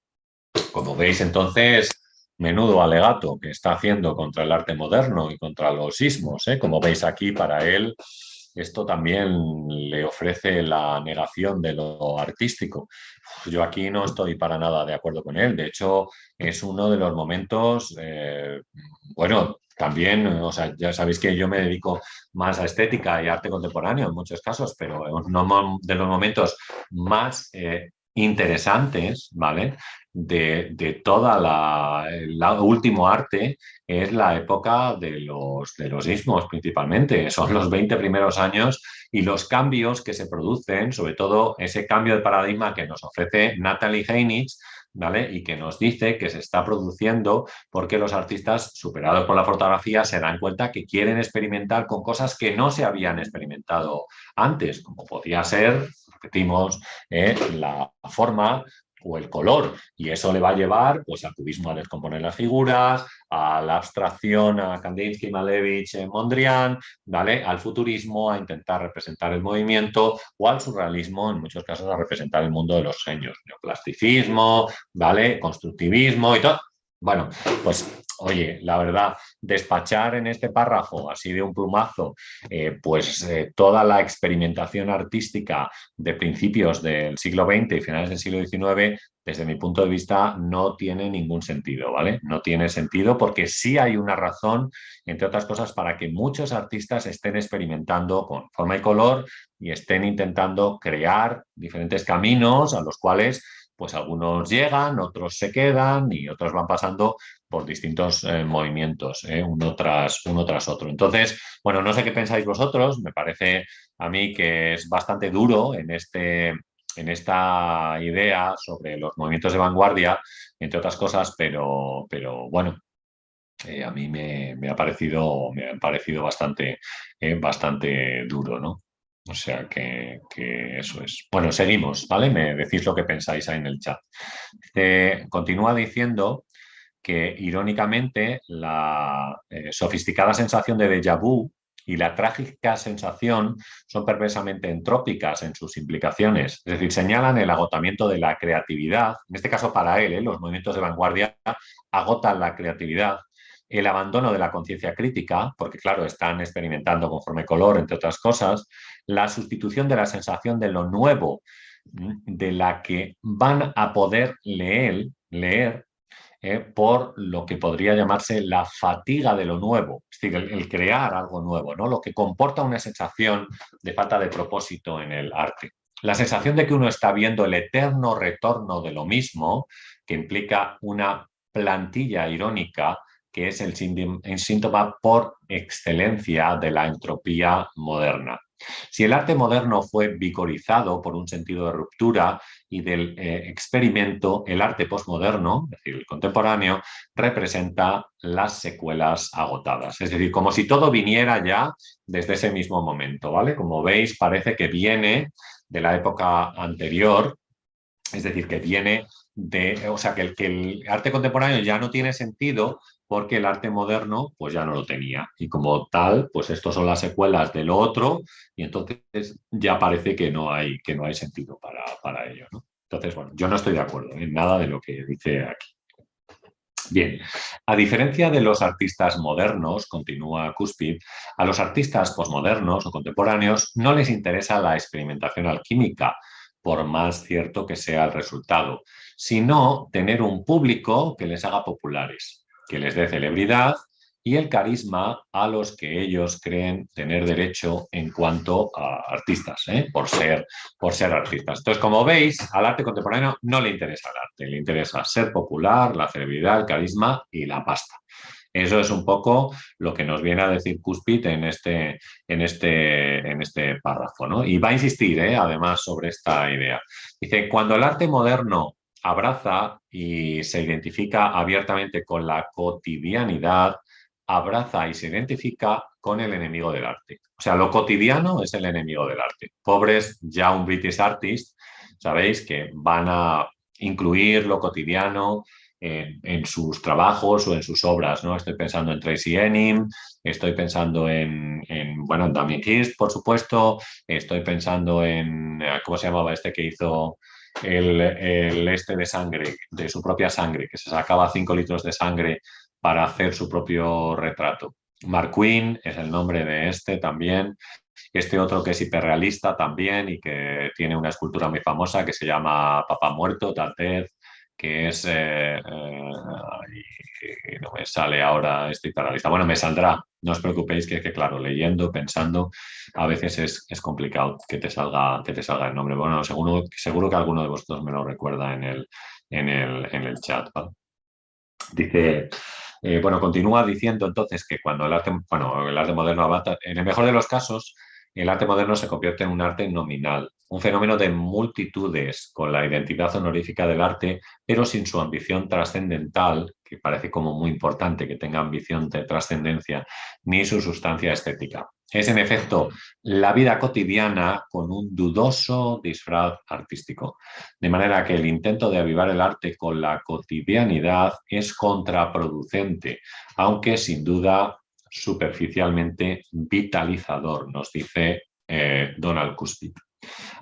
Como veis, entonces, menudo alegato que está haciendo contra el arte moderno y contra los sismos. ¿eh? Como veis aquí, para él esto también le ofrece la negación de lo artístico. Yo aquí no estoy para nada de acuerdo con él. De hecho, es uno de los momentos, eh, bueno, también, o sea, ya sabéis que yo me dedico más a estética y arte contemporáneo en muchos casos, pero uno de los momentos más eh, interesantes, ¿vale? De, de toda la, el último arte es la época de los, de los ismos principalmente, son los 20 primeros años y los cambios que se producen, sobre todo ese cambio de paradigma que nos ofrece Natalie Heinich, ¿vale? Y que nos dice que se está produciendo porque los artistas, superados por la fotografía, se dan cuenta que quieren experimentar con cosas que no se habían experimentado antes, como podía ser repetimos, eh, la forma o el color. Y eso le va a llevar pues, al cubismo a descomponer las figuras, a la abstracción, a Kandinsky, Malevich, eh, Mondrian, ¿vale? al futurismo, a intentar representar el movimiento, o al surrealismo, en muchos casos, a representar el mundo de los genios. Neoplasticismo, ¿vale? constructivismo y todo. Bueno, pues oye, la verdad, despachar en este párrafo, así de un plumazo, eh, pues eh, toda la experimentación artística de principios del siglo XX y finales del siglo XIX, desde mi punto de vista, no tiene ningún sentido, ¿vale? No tiene sentido porque sí hay una razón, entre otras cosas, para que muchos artistas estén experimentando con forma y color y estén intentando crear diferentes caminos a los cuales pues algunos llegan, otros se quedan y otros van pasando por distintos eh, movimientos, eh, uno, tras, uno tras otro. Entonces, bueno, no sé qué pensáis vosotros, me parece a mí que es bastante duro en, este, en esta idea sobre los movimientos de vanguardia, entre otras cosas, pero, pero bueno, eh, a mí me, ha parecido, me ha parecido bastante, bastante duro, ¿no? O sea que, eso es. Bueno, seguimos, ¿vale? Me decís lo que pensáis ahí en el chat. continúa diciendo que irónicamente la eh, sofisticada sensación de déjà vu y la trágica sensación son perversamente entrópicas en sus implicaciones. Es decir, señalan el agotamiento de la creatividad. En este caso, para él, ¿eh? los movimientos de vanguardia agotan la creatividad el abandono de la conciencia crítica, porque claro, están experimentando conforme color, entre otras cosas, la sustitución de la sensación de lo nuevo, de la que van a poder leer, leer eh, por lo que podría llamarse la fatiga de lo nuevo, es decir, el, crear algo nuevo, ¿no? lo que comporta una sensación de falta de propósito en el arte. La sensación de que uno está viendo el eterno retorno de lo mismo, que implica una plantilla irónica que es el síntoma por excelencia de la entropía moderna. Si el arte moderno fue vigorizado por un sentido de ruptura y del eh, experimento, el arte postmoderno, es decir, el contemporáneo, representa las secuelas agotadas. Es decir, como si todo viniera ya desde ese mismo momento, ¿vale? Como veis, parece que viene de la época anterior, es decir, que viene de, o sea, que el arte contemporáneo ya no tiene sentido porque el arte moderno pues ya no lo tenía. Y como tal, pues estos son las secuelas de lo otro y entonces ya parece que no hay, que no hay sentido para, para ello. Entonces, bueno, yo no estoy de acuerdo en nada de lo que dice aquí. Bien, a diferencia de los artistas modernos, continúa Cuspid, a los artistas posmodernos o contemporáneos no les interesa la experimentación alquímica, por más cierto que sea el resultado, sino tener un público que les haga populares que les dé celebridad y el carisma a los que ellos creen tener derecho en cuanto a artistas, ¿eh? por, ser, por ser artistas. Entonces, como veis, al arte contemporáneo no le interesa el arte, le interesa ser popular, la celebridad, el carisma y la pasta. Eso es un poco lo que nos viene a decir Cuspit en este, en este, en este párrafo. ¿no? Y va a insistir, ¿eh? además, sobre esta idea. Dice, cuando el arte moderno abraza y se identifica abiertamente con la cotidianidad, abraza y se identifica con el enemigo del arte. O sea, lo cotidiano es el enemigo del arte. Pobres ya un British artist, sabéis que van a incluir lo cotidiano en, sus trabajos o en sus obras, ¿no? Estoy pensando en Tracy Enim, estoy pensando en, bueno, Damien Hirst, por supuesto, estoy pensando en, ¿cómo se llamaba este que hizo el, este de sangre, de su propia sangre, que se sacaba 5 litros de sangre para hacer su propio retrato. Mark Quinn es el nombre de este también. Este otro que es hiperrealista también y que tiene una escultura muy famosa que se llama Papá Muerto, Tatez, que es... Eh, eh, no me sale ahora este hiperrealista. Bueno, me saldrá, no os preocupéis que, que claro, leyendo, pensando, a veces es, complicado que te, salga, que te salga el nombre. Bueno, seguro, seguro que alguno de vosotros me lo recuerda en el, en el, en el chat. Dice... Eh, bueno, continúa diciendo entonces que cuando el arte, bueno, el arte moderno avanza, en el mejor de los casos, el arte moderno se convierte en un arte nominal, un fenómeno de multitudes con la identidad honorífica del arte, pero sin su ambición trascendental, que parece como muy importante que tenga ambición de trascendencia, ni su sustancia estética. Es en efecto la vida cotidiana con un dudoso disfraz artístico. De manera que el intento de avivar el arte con la cotidianidad es contraproducente, aunque sin duda superficialmente vitalizador, nos dice eh, Donald Cuspit.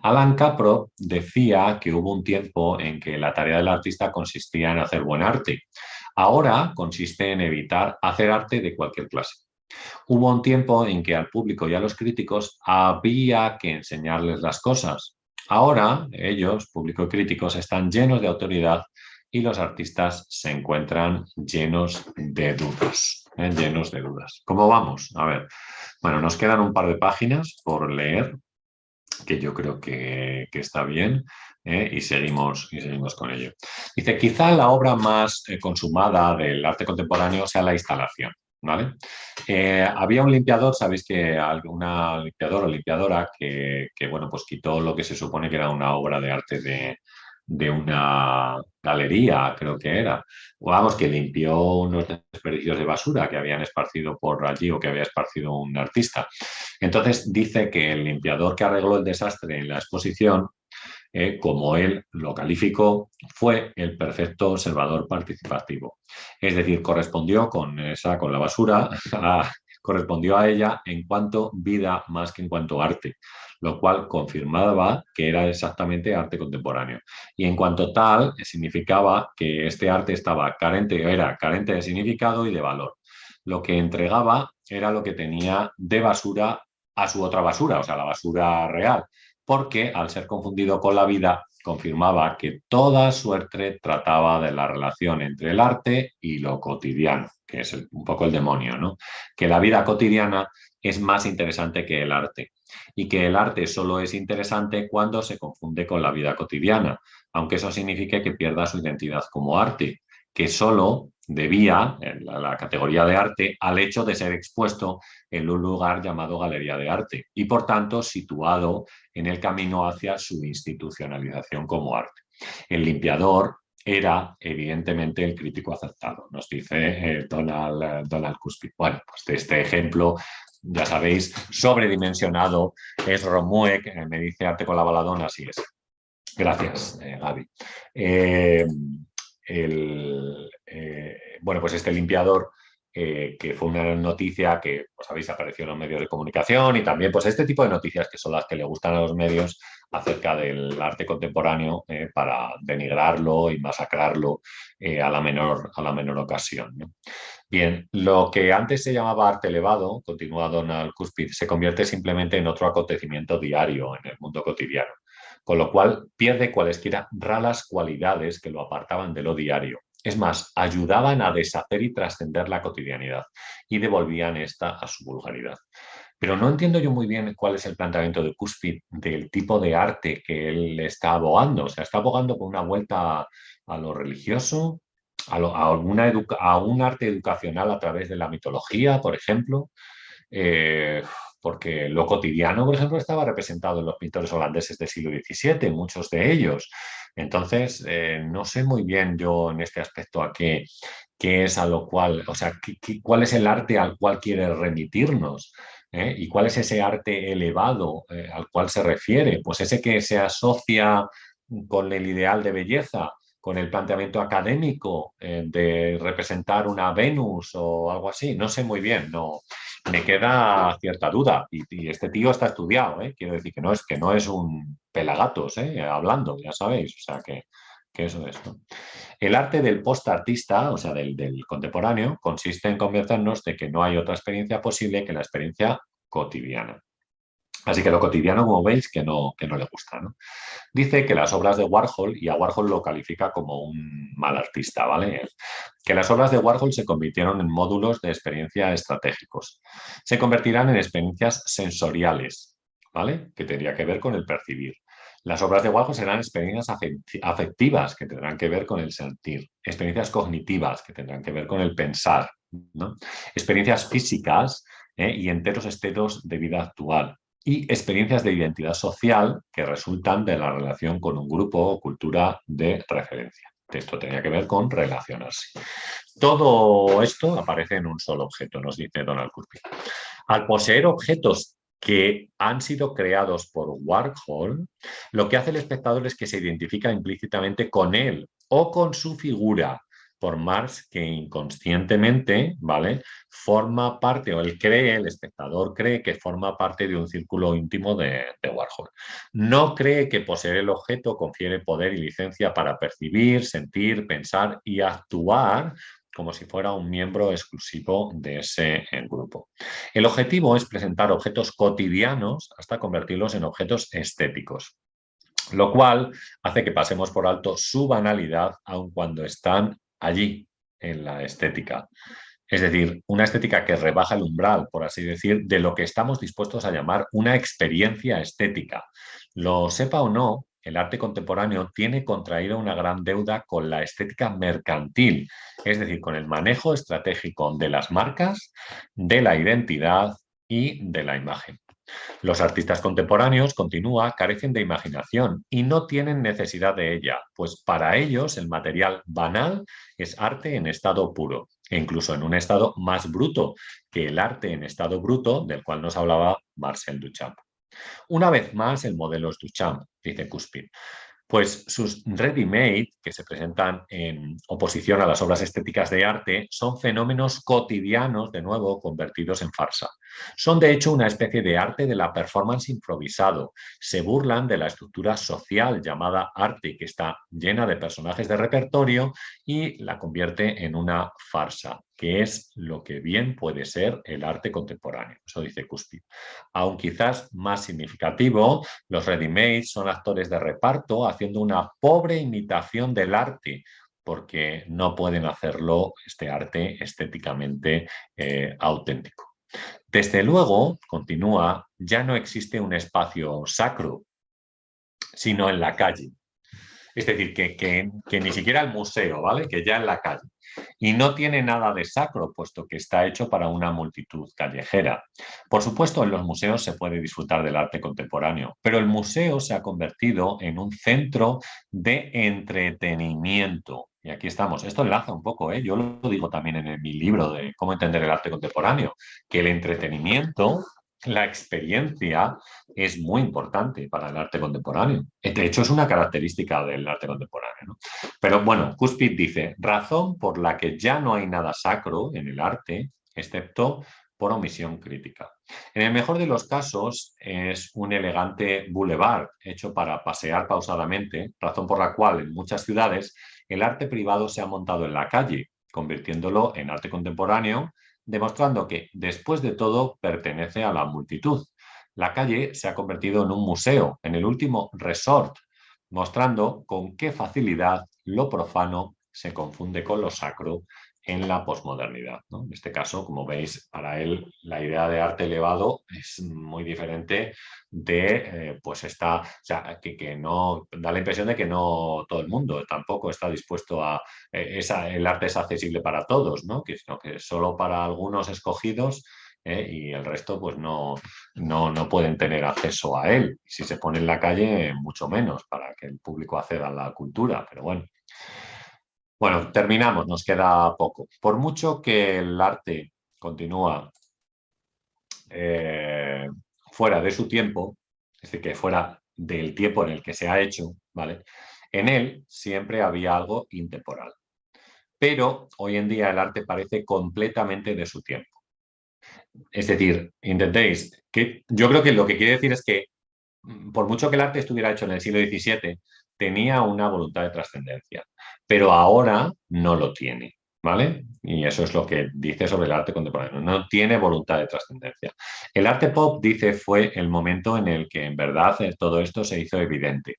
Alan Capro decía que hubo un tiempo en que la tarea del artista consistía en hacer buen arte. Ahora consiste en evitar hacer arte de cualquier clase. Hubo un tiempo en que al público y a los críticos había que enseñarles las cosas. Ahora ellos, público y críticos, están llenos de autoridad y los artistas se encuentran llenos de dudas, ¿eh? llenos de dudas. ¿Cómo vamos? A ver, bueno, nos quedan un par de páginas por leer, que yo creo que, está bien, ¿eh? y, seguimos, y seguimos con ello. Dice, quizá la obra más eh, consumada del arte contemporáneo sea la instalación. ¿Vale? había un limpiador, sabéis que una limpiador o limpiadora que, que, bueno, pues quitó lo que se supone que era una obra de arte de, de una galería, creo que era. Vamos, que limpió unos desperdicios de basura que habían esparcido por allí o que había esparcido un artista. Entonces dice que el limpiador que arregló el desastre en la exposición, eh, como él lo calificó, fue el perfecto observador participativo. Es decir, correspondió con esa, con la basura, (laughs) correspondió a ella en cuanto vida más que en cuanto arte lo cual confirmaba que era exactamente arte contemporáneo. Y en cuanto tal, significaba que este arte estaba carente, era carente de significado y de valor. Lo que entregaba era lo que tenía de basura a su otra basura, o sea, la basura real, porque al ser confundido con la vida, confirmaba que toda suerte trataba de la relación entre el arte y lo cotidiano, que es un poco el demonio, ¿no? Que la vida cotidiana es más interesante que el arte y que el arte solo es interesante cuando se confunde con la vida cotidiana, aunque eso signifique que pierda su identidad como arte, que solo debía, la, categoría de arte, al hecho de ser expuesto en un lugar llamado galería de arte y, por tanto, situado en el camino hacia su institucionalización como arte. El limpiador era evidentemente el crítico aceptado, nos dice eh, Donald, Donald Cuspid. Bueno, pues de este ejemplo ya sabéis, sobredimensionado, es Romuek, eh, me dice arte con la baladona, así es. Gracias, eh, Gaby. Eh, bueno, pues este limpiador que fue una noticia que, pues habéis aparecido en los medios de comunicación y también pues este tipo de noticias que son las que le gustan a los medios acerca del arte contemporáneo para denigrarlo y masacrarlo a, la menor, a la menor ocasión. Bien, lo que antes se llamaba arte elevado, continúa Donald Cuspid, se convierte simplemente en otro acontecimiento diario en el mundo cotidiano, con lo cual pierde cualesquiera raras cualidades que lo apartaban de lo diario. Es más, ayudaban a deshacer y trascender la cotidianidad y devolvían esta a su vulgaridad. Pero no entiendo yo muy bien cuál es el planteamiento de Cuspid del tipo de arte que él está abogando. O sea, está abogando por una vuelta a lo religioso, a, alguna a un arte educacional a través de la mitología, por ejemplo, eh, porque lo cotidiano, por ejemplo, estaba representado en los pintores holandeses del siglo XVII, muchos de ellos. Entonces, eh, no sé muy bien yo en este aspecto a qué, qué es a lo cual, o sea, cuál es el arte al cual quiere remitirnos. ¿Eh? ¿Y cuál es ese arte elevado al cual se refiere? Pues ese que se asocia con el ideal de belleza, con el planteamiento académico eh, de representar una Venus o algo así. No sé muy bien, no me queda cierta duda. Y, este tío está estudiado, ¿eh? quiero decir que no es que no es un pelagatos ¿eh? hablando, ya sabéis, o sea que, eso es. El arte del post-artista, o sea, del, del contemporáneo, consiste en convencernos de que no hay otra experiencia posible que la experiencia cotidiana. Así que lo cotidiano, como veis, que no, que no le gusta. Dice que las obras de Warhol, y a Warhol lo califica como un mal artista, ¿vale? Que las obras de Warhol se convirtieron en módulos de experiencia estratégicos. Se convertirán en experiencias sensoriales, ¿vale? Que tendría que ver con el percibir. Las obras de Warhol serán experiencias afectivas que tendrán que ver con el sentir, experiencias cognitivas que tendrán que ver con el pensar, experiencias físicas ¿eh? y enteros esteros de vida actual, y experiencias de identidad social que resultan de la relación con un grupo o cultura de referencia. Esto tenía que ver con relacionarse. Todo esto aparece en un solo objeto, nos dice Donald Curry. Al poseer objetos que han sido creados por Warhol, lo que hace el espectador es que se identifica implícitamente con él o con su figura, por Marx que inconscientemente, ¿vale? Forma parte, o él cree, el espectador cree que forma parte de un círculo íntimo de, Warhol. No cree que poseer el objeto confiere poder y licencia para percibir, sentir, pensar y actuar como si fuera un miembro exclusivo de ese eh, grupo. El objetivo es presentar objetos cotidianos hasta convertirlos en objetos estéticos lo cual hace que pasemos por alto su banalidad aun cuando están allí en la estética. Es decir, una estética que rebaja el umbral, por así decir, de lo que estamos dispuestos a llamar una experiencia estética. Lo sepa o no, el arte contemporáneo tiene contraído una gran deuda con la estética mercantil, es decir, con el manejo estratégico de las marcas, de la identidad y de la imagen. Los artistas contemporáneos, continúa, carecen de imaginación y no tienen necesidad de ella, pues para ellos el material banal es arte en estado puro, e incluso en un estado más bruto que el arte en estado bruto del cual nos hablaba Marcel Duchamp. Una vez más, el modelo es Duchamp, dice Cuspid. Pues sus ready-made, que se presentan en oposición a las obras estéticas de arte, son fenómenos cotidianos, de nuevo, convertidos en farsa. Son, de hecho, una especie de arte de la performance improvisado. Se burlan de la estructura social llamada arte, que está llena de personajes de repertorio, y la convierte en una farsa que es lo que bien puede ser el arte contemporáneo. Eso dice Cuspid. Aún quizás más significativo, los ready-made son actores de reparto haciendo una pobre imitación del arte, porque no pueden hacerlo este arte estéticamente eh, auténtico. Desde luego, continúa, ya no existe un espacio sacro, sino en la calle. Es decir, que, ni siquiera el museo, ¿vale? Que ya en la calle y no tiene nada de sacro, puesto que está hecho para una multitud callejera. Por supuesto, en los museos se puede disfrutar del arte contemporáneo, pero el museo se ha convertido en un centro de entretenimiento. Y aquí estamos. Esto enlaza un poco, ¿eh? yo lo digo también en mi libro de cómo entender el arte contemporáneo, que el entretenimiento la experiencia es muy importante para el arte contemporáneo. De hecho, es una característica del arte contemporáneo. Pero bueno, Cuspid dice, razón por la que ya no hay nada sacro en el arte, excepto por omisión crítica. En el mejor de los casos es un elegante boulevard hecho para pasear pausadamente, razón por la cual en muchas ciudades el arte privado se ha montado en la calle, convirtiéndolo en arte contemporáneo demostrando que, después de todo, pertenece a la multitud. La calle se ha convertido en un museo, en el último resort, mostrando con qué facilidad lo profano se confunde con lo sacro en la posmodernidad. En este caso, como veis, para él la idea de arte elevado es muy diferente de eh, pues esta, o sea, que, no da la impresión de que no todo el mundo tampoco está dispuesto a esa, el arte es accesible para todos, ¿no? Que, sino que solo para algunos escogidos ¿eh? y el resto pues no, no, no, pueden tener acceso a él. Si se pone en la calle, mucho menos para que el público acceda a la cultura, pero bueno. Bueno, terminamos, nos queda poco. Por mucho que el arte continúa eh, fuera de su tiempo, es decir, que fuera del tiempo en el que se ha hecho, ¿vale? En él siempre había algo intemporal. Pero hoy en día el arte parece completamente de su tiempo. Es decir, intentéis, que yo creo que lo que quiere decir es que mm, por mucho que el arte estuviera hecho en el siglo XVII, tenía una voluntad de trascendencia, pero ahora no lo tiene. ¿Vale? Y eso es lo que dice sobre el arte contemporáneo. No tiene voluntad de trascendencia. El arte pop, dice, fue el momento en el que en verdad eh, todo esto se hizo evidente.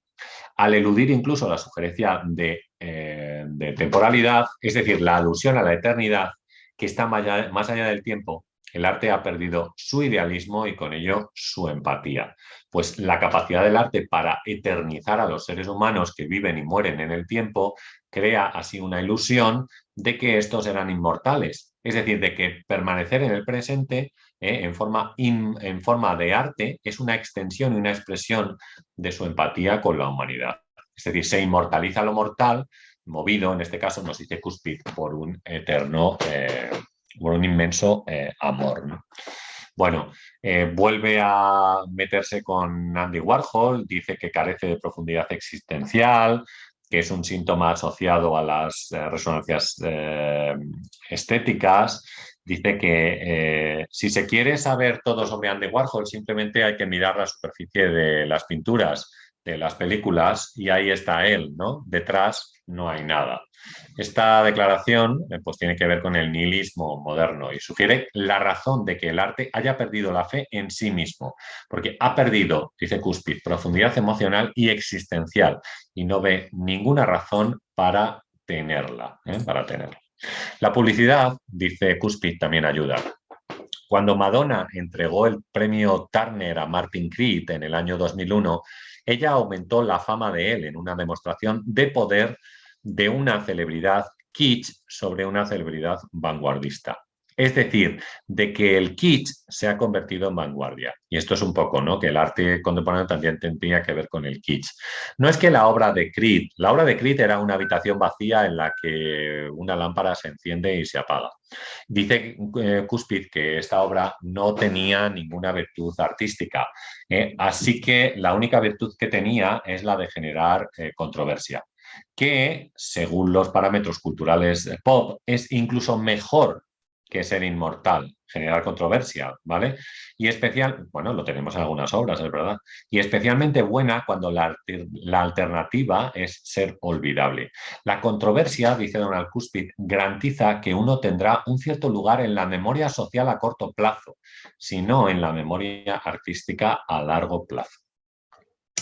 Al eludir incluso la sugerencia de, eh, de temporalidad, es decir, la alusión a la eternidad que está más allá del tiempo, el arte ha perdido su idealismo y con ello su empatía. Pues la capacidad del arte para eternizar a los seres humanos que viven y mueren en el tiempo crea así una ilusión de que estos eran inmortales. Es decir, de que permanecer en el presente eh, en, forma en forma de arte es una extensión y una expresión de su empatía con la humanidad. Es decir, se inmortaliza lo mortal, movido, en este caso nos dice Cuspid, por un eterno eh, por un inmenso eh, amor. Bueno, eh, vuelve a meterse con Andy Warhol, dice que carece de profundidad existencial, que es un síntoma asociado a las eh, resonancias estéticas. Dice que si se quiere saber todo sobre Andy Warhol, simplemente hay que mirar la superficie de las pinturas, de las películas, y ahí está él, ¿no? Detrás no hay nada. Esta declaración eh, pues, tiene que ver con el nihilismo moderno y sugiere la razón de que el arte haya perdido la fe en sí mismo, porque ha perdido, dice Cuspid, profundidad emocional y existencial y no ve ninguna razón para tenerla. ¿eh? Para tenerla. La publicidad, dice Cuspid, también ayuda. Cuando Madonna entregó el premio Turner a Martin Creed en el año 2001, ella aumentó la fama de él en una demostración de poder de una celebridad kitsch sobre una celebridad vanguardista. Es decir, de que el kitsch se ha convertido en vanguardia. Y esto es un poco, ¿no? Que el arte contemporáneo también tendría que ver con el kitsch. No es que la obra de Creed, la obra de Creed era una habitación vacía en la que una lámpara se enciende y se apaga. Dice eh, Cuspid que esta obra no tenía ninguna virtud artística, ¿eh? así que la única virtud que tenía es la de generar eh, controversia que, según los parámetros culturales pop, es incluso mejor que ser inmortal, generar controversia, ¿vale? Y especial, bueno, lo tenemos en algunas obras, es verdad, y especialmente buena cuando la, la alternativa es ser olvidable. La controversia, dice Donald Cuspid, garantiza que uno tendrá un cierto lugar en la memoria social a corto plazo, sino en la memoria artística a largo plazo.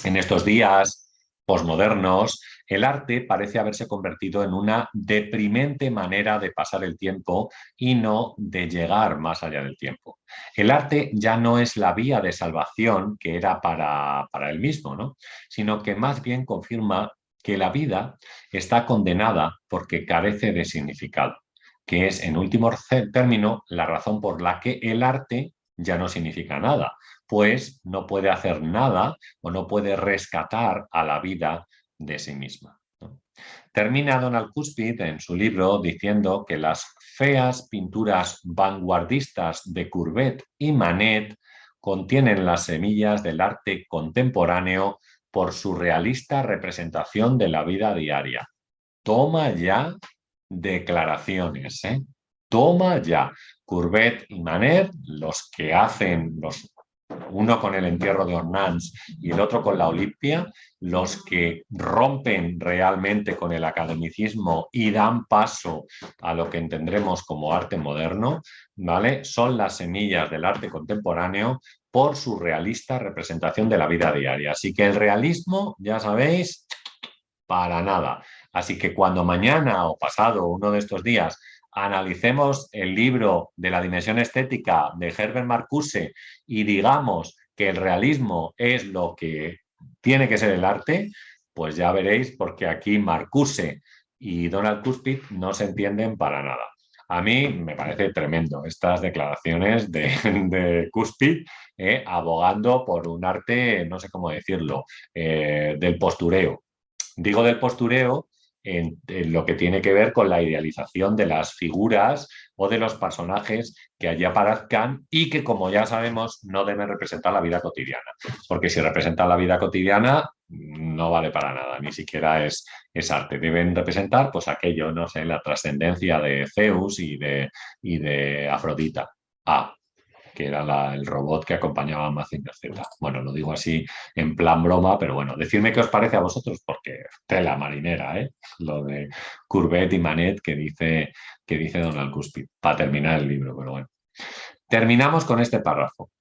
En estos días posmodernos, el arte parece haberse convertido en una deprimente manera de pasar el tiempo y no de llegar más allá del tiempo. El arte ya no es la vía de salvación que era para, para él mismo, ¿no? sino que más bien confirma que la vida está condenada porque carece de significado, que es, en último término, la razón por la que el arte ya no significa nada, pues no puede hacer nada o no puede rescatar a la vida de sí misma. Termina Donald Cuspid en su libro diciendo que las feas pinturas vanguardistas de Courbet y Manet contienen las semillas del arte contemporáneo por su realista representación de la vida diaria. Toma ya declaraciones, ¿eh? Toma ya. Courbet y Manet, los que hacen los uno con el entierro de Ornans y el otro con la Olimpia, los que rompen realmente con el academicismo y dan paso a lo que entendremos como arte moderno, ¿vale? son las semillas del arte contemporáneo por su realista representación de la vida diaria. Así que el realismo, ya sabéis, para nada. Así que cuando mañana o pasado, uno de estos días, analicemos el libro de la dimensión estética de Herbert Marcuse y digamos que el realismo es lo que tiene que ser el arte, pues ya veréis porque aquí Marcuse y Donald Cuspid no se entienden para nada. A mí me parece tremendo estas declaraciones de, (laughs) Cuspid eh, abogando por un arte, no sé cómo decirlo, eh, del postureo. Digo del postureo en, lo que tiene que ver con la idealización de las figuras o de los personajes que allí aparezcan y que, como ya sabemos, no deben representar la vida cotidiana. Porque si representan la vida cotidiana, no vale para nada, ni siquiera es, es arte. Deben representar, pues, aquello, no sé, la trascendencia de Zeus y de, y de Afrodita. Ah, que era el robot que acompañaba a Mazinger. Bueno, lo digo así en plan broma, pero bueno, decidme qué os parece a vosotros, porque tela marinera, ¿eh? Lo de Courbet y Manet que dice, que dice Donald Cuspid, para terminar el libro, pero bueno. Terminamos con este párrafo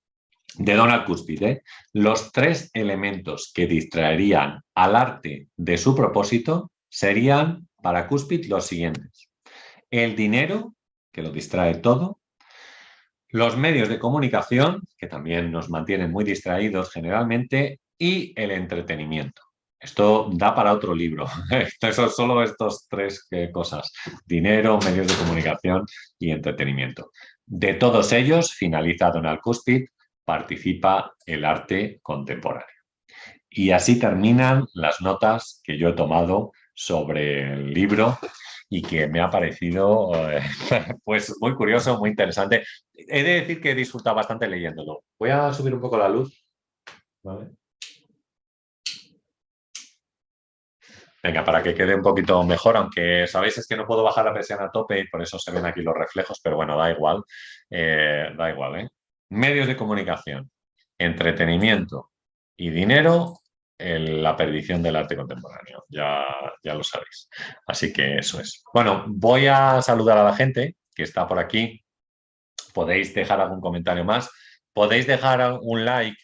de Donald Cuspid. Los tres elementos que distraerían al arte de su propósito serían, para Cuspid, los siguientes. El dinero, que lo distrae todo, los medios de comunicación, que también nos mantienen muy distraídos generalmente, y el entretenimiento. Esto da para otro libro. (laughs) Son solo estos tres eh, cosas. Dinero, medios de comunicación y entretenimiento. De todos ellos, finaliza Donald Cuspid, participa el arte contemporáneo. Y así terminan las notas que yo he tomado sobre el libro y que me ha parecido eh, (laughs) pues muy curioso, muy interesante. He de decir que he disfrutado bastante leyéndolo. Voy a subir un poco la luz. Venga, para que quede un poquito mejor, aunque sabéis es que no puedo bajar la presión a tope y por eso se ven aquí los reflejos, pero bueno, da igual, eh, da igual. ¿eh? Medios de comunicación, entretenimiento y dinero la perdición del arte contemporáneo, ya, ya lo sabéis. Así que eso es. Bueno, voy a saludar a la gente que está por aquí. Podéis dejar algún comentario más. Podéis dejar un like,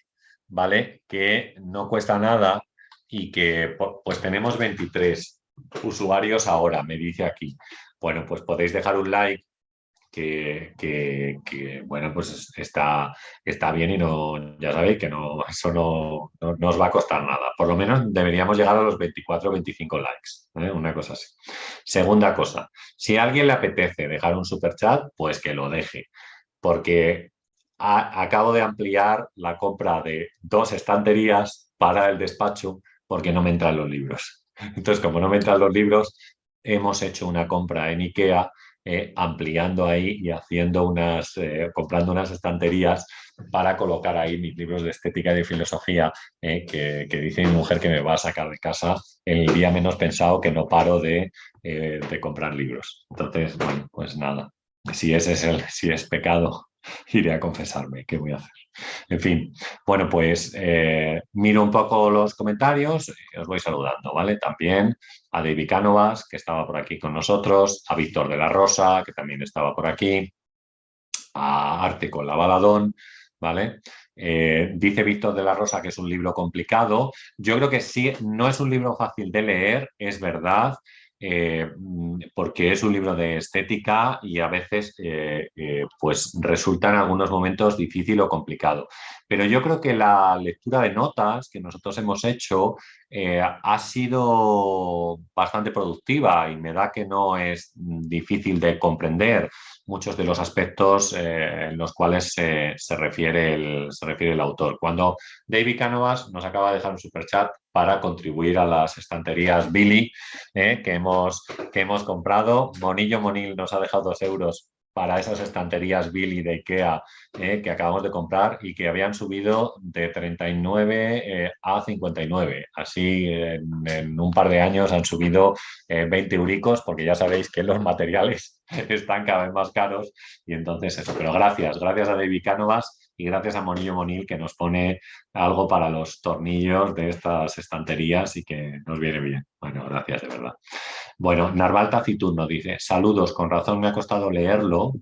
¿vale? Que no cuesta nada y que pues tenemos 23 usuarios ahora, me dice aquí. Bueno, pues podéis dejar un like que, bueno, pues está, está bien y no, ya sabéis que no, eso no, no, os va a costar nada. Por lo menos deberíamos llegar a los 24 o 25 likes, ¿eh? una cosa así. Segunda cosa, si a alguien le apetece dejar un super chat, pues que lo deje, porque acabo de ampliar la compra de dos estanterías para el despacho porque no me entran los libros. (laughs) Entonces, como no me entran los libros, hemos hecho una compra en IKEA eh, ampliando ahí y haciendo unas, eh, comprando unas estanterías para colocar ahí mis libros de estética y de filosofía, eh, que, dice mi mujer que me va a sacar de casa el día menos pensado que no paro de, de comprar libros. Entonces, bueno, pues nada, si ese es el, si es pecado, (laughs) iré a confesarme, ¿qué voy a hacer? En fin, bueno, pues eh, miro un poco los comentarios y os voy saludando, ¿vale? También a David Cánovas, que estaba por aquí con nosotros, a Víctor de la Rosa, que también estaba por aquí, a Arte con la Baladón, ¿vale? Eh, dice Víctor de la Rosa que es un libro complicado. Yo creo que sí, no es un libro fácil de leer, es verdad. Eh, mm, porque es un libro de estética y a veces eh, eh, pues resulta en algunos momentos difícil o complicado. Pero yo creo que la lectura de notas que nosotros hemos hecho ha sido bastante productiva y me da que no es difícil de comprender muchos de los aspectos en los cuales se, refiere el, se refiere el autor. Cuando David Canovas nos acaba de dejar un superchat para contribuir a las estanterías Billy eh, que, hemos, que hemos comprado. Monillo Monil nos ha dejado dos euros para esas estanterías Billy de IKEA eh, que acabamos de comprar y que habían subido de 39 eh, a 59. Así en, un par de años han subido 20 euricos porque ya sabéis que los materiales (laughs) están cada vez más caros y entonces eso. Pero gracias, gracias a David Cánovas y gracias a Monillo Monil que nos pone algo para los tornillos de estas estanterías y que nos viene bien. Bueno, gracias de verdad. Bueno, Narval Taciturno dice, saludos, con razón me ha costado leerlo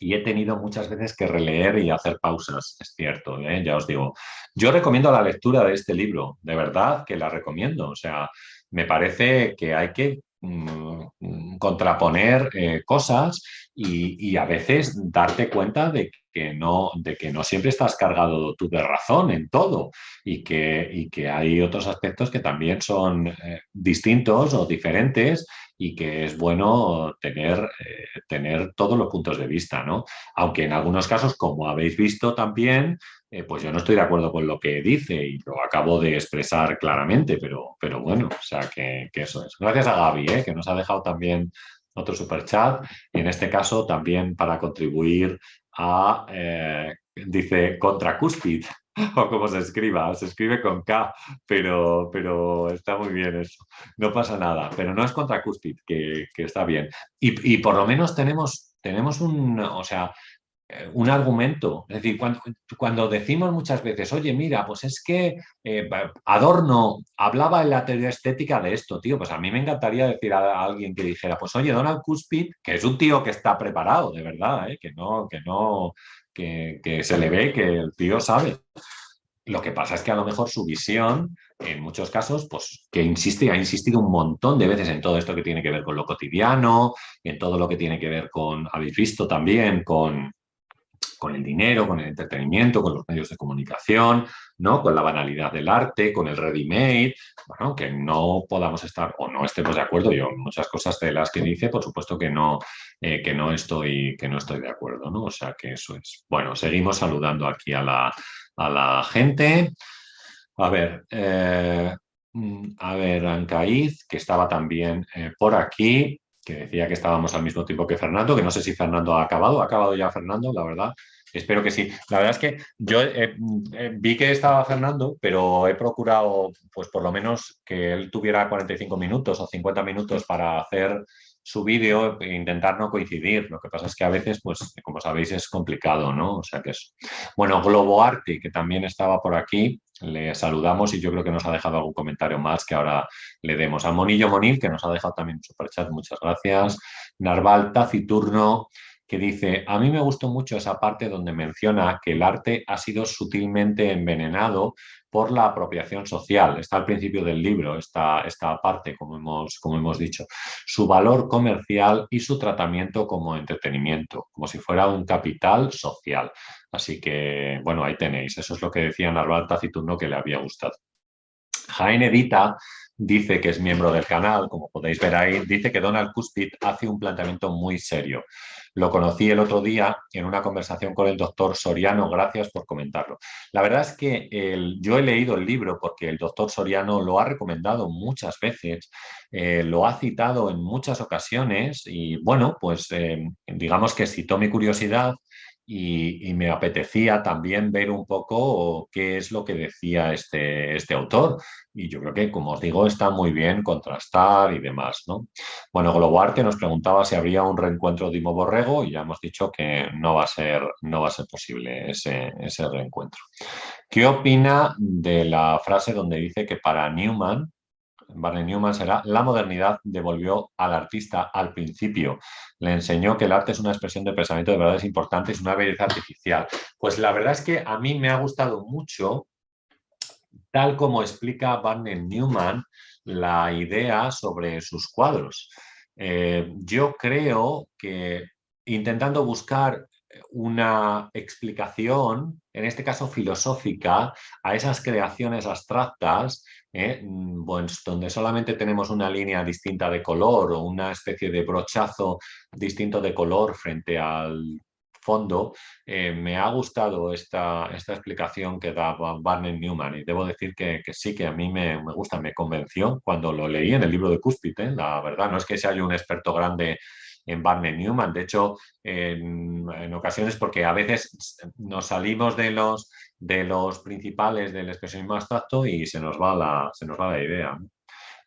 y he tenido muchas veces que releer y hacer pausas, es cierto, ¿eh? ya os digo. Yo recomiendo la lectura de este libro, de verdad que la recomiendo, o sea, me parece que hay que mm, contraponer eh, cosas y, a veces darte cuenta de que, no, de que no siempre estás cargado tú de razón en todo y que, y que hay otros aspectos que también son eh, distintos o diferentes y que es bueno tener, eh, tener todos los puntos de vista, ¿no? Aunque en algunos casos, como habéis visto también, eh, pues yo no estoy de acuerdo con lo que dice y lo acabo de expresar claramente, pero, pero bueno, o sea que, eso es. Gracias a Gaby, que nos ha dejado también otro super chat y en este caso también para contribuir a, dice, contra Cuspid. (laughs) o como se escriba, se escribe con K, pero, pero está muy bien eso. No pasa nada, pero no es contra Cuspid, que, está bien. Y, por lo menos tenemos, tenemos un, o sea, eh, un argumento. Es decir, cuando, decimos muchas veces, oye, mira, pues es que eh, Adorno hablaba en la teoría estética de esto, tío, pues a mí me encantaría decir a, alguien que dijera, pues oye, Donald Cuspid, que es un tío que está preparado, de verdad, ¿eh? que no, que no, que, se le ve que el tío sabe. Lo que pasa es que a lo mejor su visión, en muchos casos, pues que insiste, ha insistido un montón de veces en todo esto que tiene que ver con lo cotidiano, en todo lo que tiene que ver con, habéis visto también, con, con el dinero, con el entretenimiento, con los medios de comunicación, ¿no? con la banalidad del arte, con el ready-made, bueno, que no podamos estar o no estemos de acuerdo. Yo muchas cosas de las que dice, por supuesto que no, eh, que no, estoy, que no estoy de acuerdo, ¿no? O sea que eso es. Bueno, seguimos saludando aquí a la, a la gente. A ver, eh, mm, a ver, Ancaiz, que estaba también eh, por aquí, que decía que estábamos al mismo tiempo que Fernando, que no sé si Fernando ha acabado. ¿Ha acabado ya Fernando, la verdad? Espero que sí. La verdad es que yo eh, eh, vi que estaba Fernando, pero he procurado, pues por lo menos que él tuviera 45 minutos o 50 minutos para hacer su vídeo e intentar no coincidir. Lo que pasa es que a veces, pues como sabéis, es complicado, ¿no? O sea que es... Bueno, Globoarte, que también estaba por aquí, le saludamos y yo creo que nos ha dejado algún comentario más que ahora le demos. A Monillo Monil, que nos ha dejado también un superchat, muchas gracias. Narval Taciturno, dice, a mí me gustó mucho esa parte donde menciona que el arte ha sido sutilmente envenenado por la apropiación social. Está al principio del libro, esta, esta parte, como hemos, como hemos dicho. Su valor comercial y su tratamiento como entretenimiento, como si fuera un capital social. Así que, bueno, ahí tenéis. Eso es lo que decía Narval Taciturno que le había gustado. Jaén Edita dice que es miembro del canal, como podéis ver ahí, dice que Donald Cuspid hace un planteamiento muy serio. Lo conocí el otro día en una conversación con el doctor Soriano, gracias por comentarlo. La verdad es que yo he leído el libro porque el doctor Soriano lo ha recomendado muchas veces, eh, lo ha citado en muchas ocasiones y bueno, pues eh, digamos que citó mi curiosidad y, me apetecía también ver un poco qué es lo que decía este, este autor. Y yo creo que, como os digo, está muy bien contrastar y demás. ¿no? Bueno, Globoarte nos preguntaba si habría un reencuentro de Imo Borrego y ya hemos dicho que no va a ser, no va a ser posible ese, ese reencuentro. ¿Qué opina de la frase donde dice que para Newman Barney Newman será la modernidad devolvió al artista al principio. Le enseñó que el arte es una expresión de pensamiento de verdades importantes, una belleza artificial. Pues la verdad es que a mí me ha gustado mucho, tal como explica Barney Newman, la idea sobre sus cuadros. Eh, yo creo que intentando buscar una explicación, en este caso filosófica, a esas creaciones abstractas, ¿eh? mm, donde solamente tenemos una línea distinta de color o una especie de brochazo distinto de color frente al fondo, eh, me ha gustado esta, esta explicación que da Barney Newman y debo decir que, sí, que a mí me, gusta, me convenció cuando lo leí en el libro de Cuspid, ¿eh? la verdad, no es que sea yo un experto grande en Barney Newman. De hecho, en, ocasiones, porque a veces nos salimos de los, de los principales del expresionismo abstracto y se nos va la, se nos va la idea.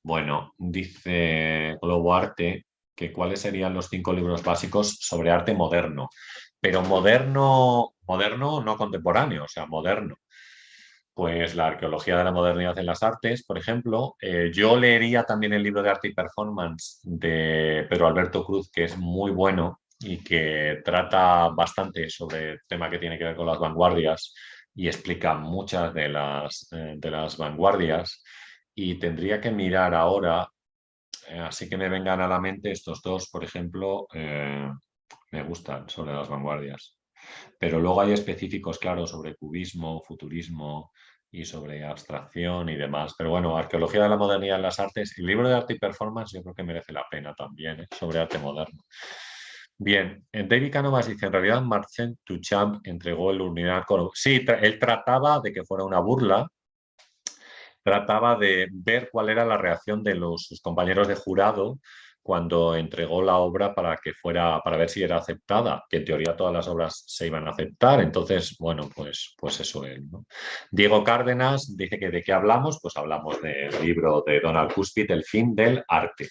Bueno, dice Globo Arte que cuáles serían los cinco libros básicos sobre arte moderno, pero moderno, moderno no contemporáneo, o sea, moderno pues la arqueología de la modernidad en las artes, por ejemplo. Eh, yo leería también el libro de arte y performance de Pedro Alberto Cruz, que es muy bueno y que trata bastante sobre el tema que tiene que ver con las vanguardias y explica muchas de las, eh, de las vanguardias. Y tendría que mirar ahora eh, así que me vengan a la mente estos dos, por ejemplo, me gustan sobre las vanguardias. Pero luego hay específicos, claro, sobre cubismo, futurismo y sobre abstracción y demás. Pero bueno, Arqueología de la Modernidad en las Artes, el libro de arte y performance yo creo que merece la pena también, ¿eh? sobre arte moderno. Bien, David Canovas dice, en realidad Marcel Duchamp entregó el unidad... Sí, él trataba de que fuera una burla, trataba de ver cuál era la reacción de los, sus compañeros de jurado cuando entregó la obra para que fuera, para ver si era aceptada, que en teoría todas las obras se iban a aceptar. Entonces, bueno, pues, pues eso es. Diego Cárdenas dice que de qué hablamos, pues hablamos del libro de Donald Cuspit, El fin del arte.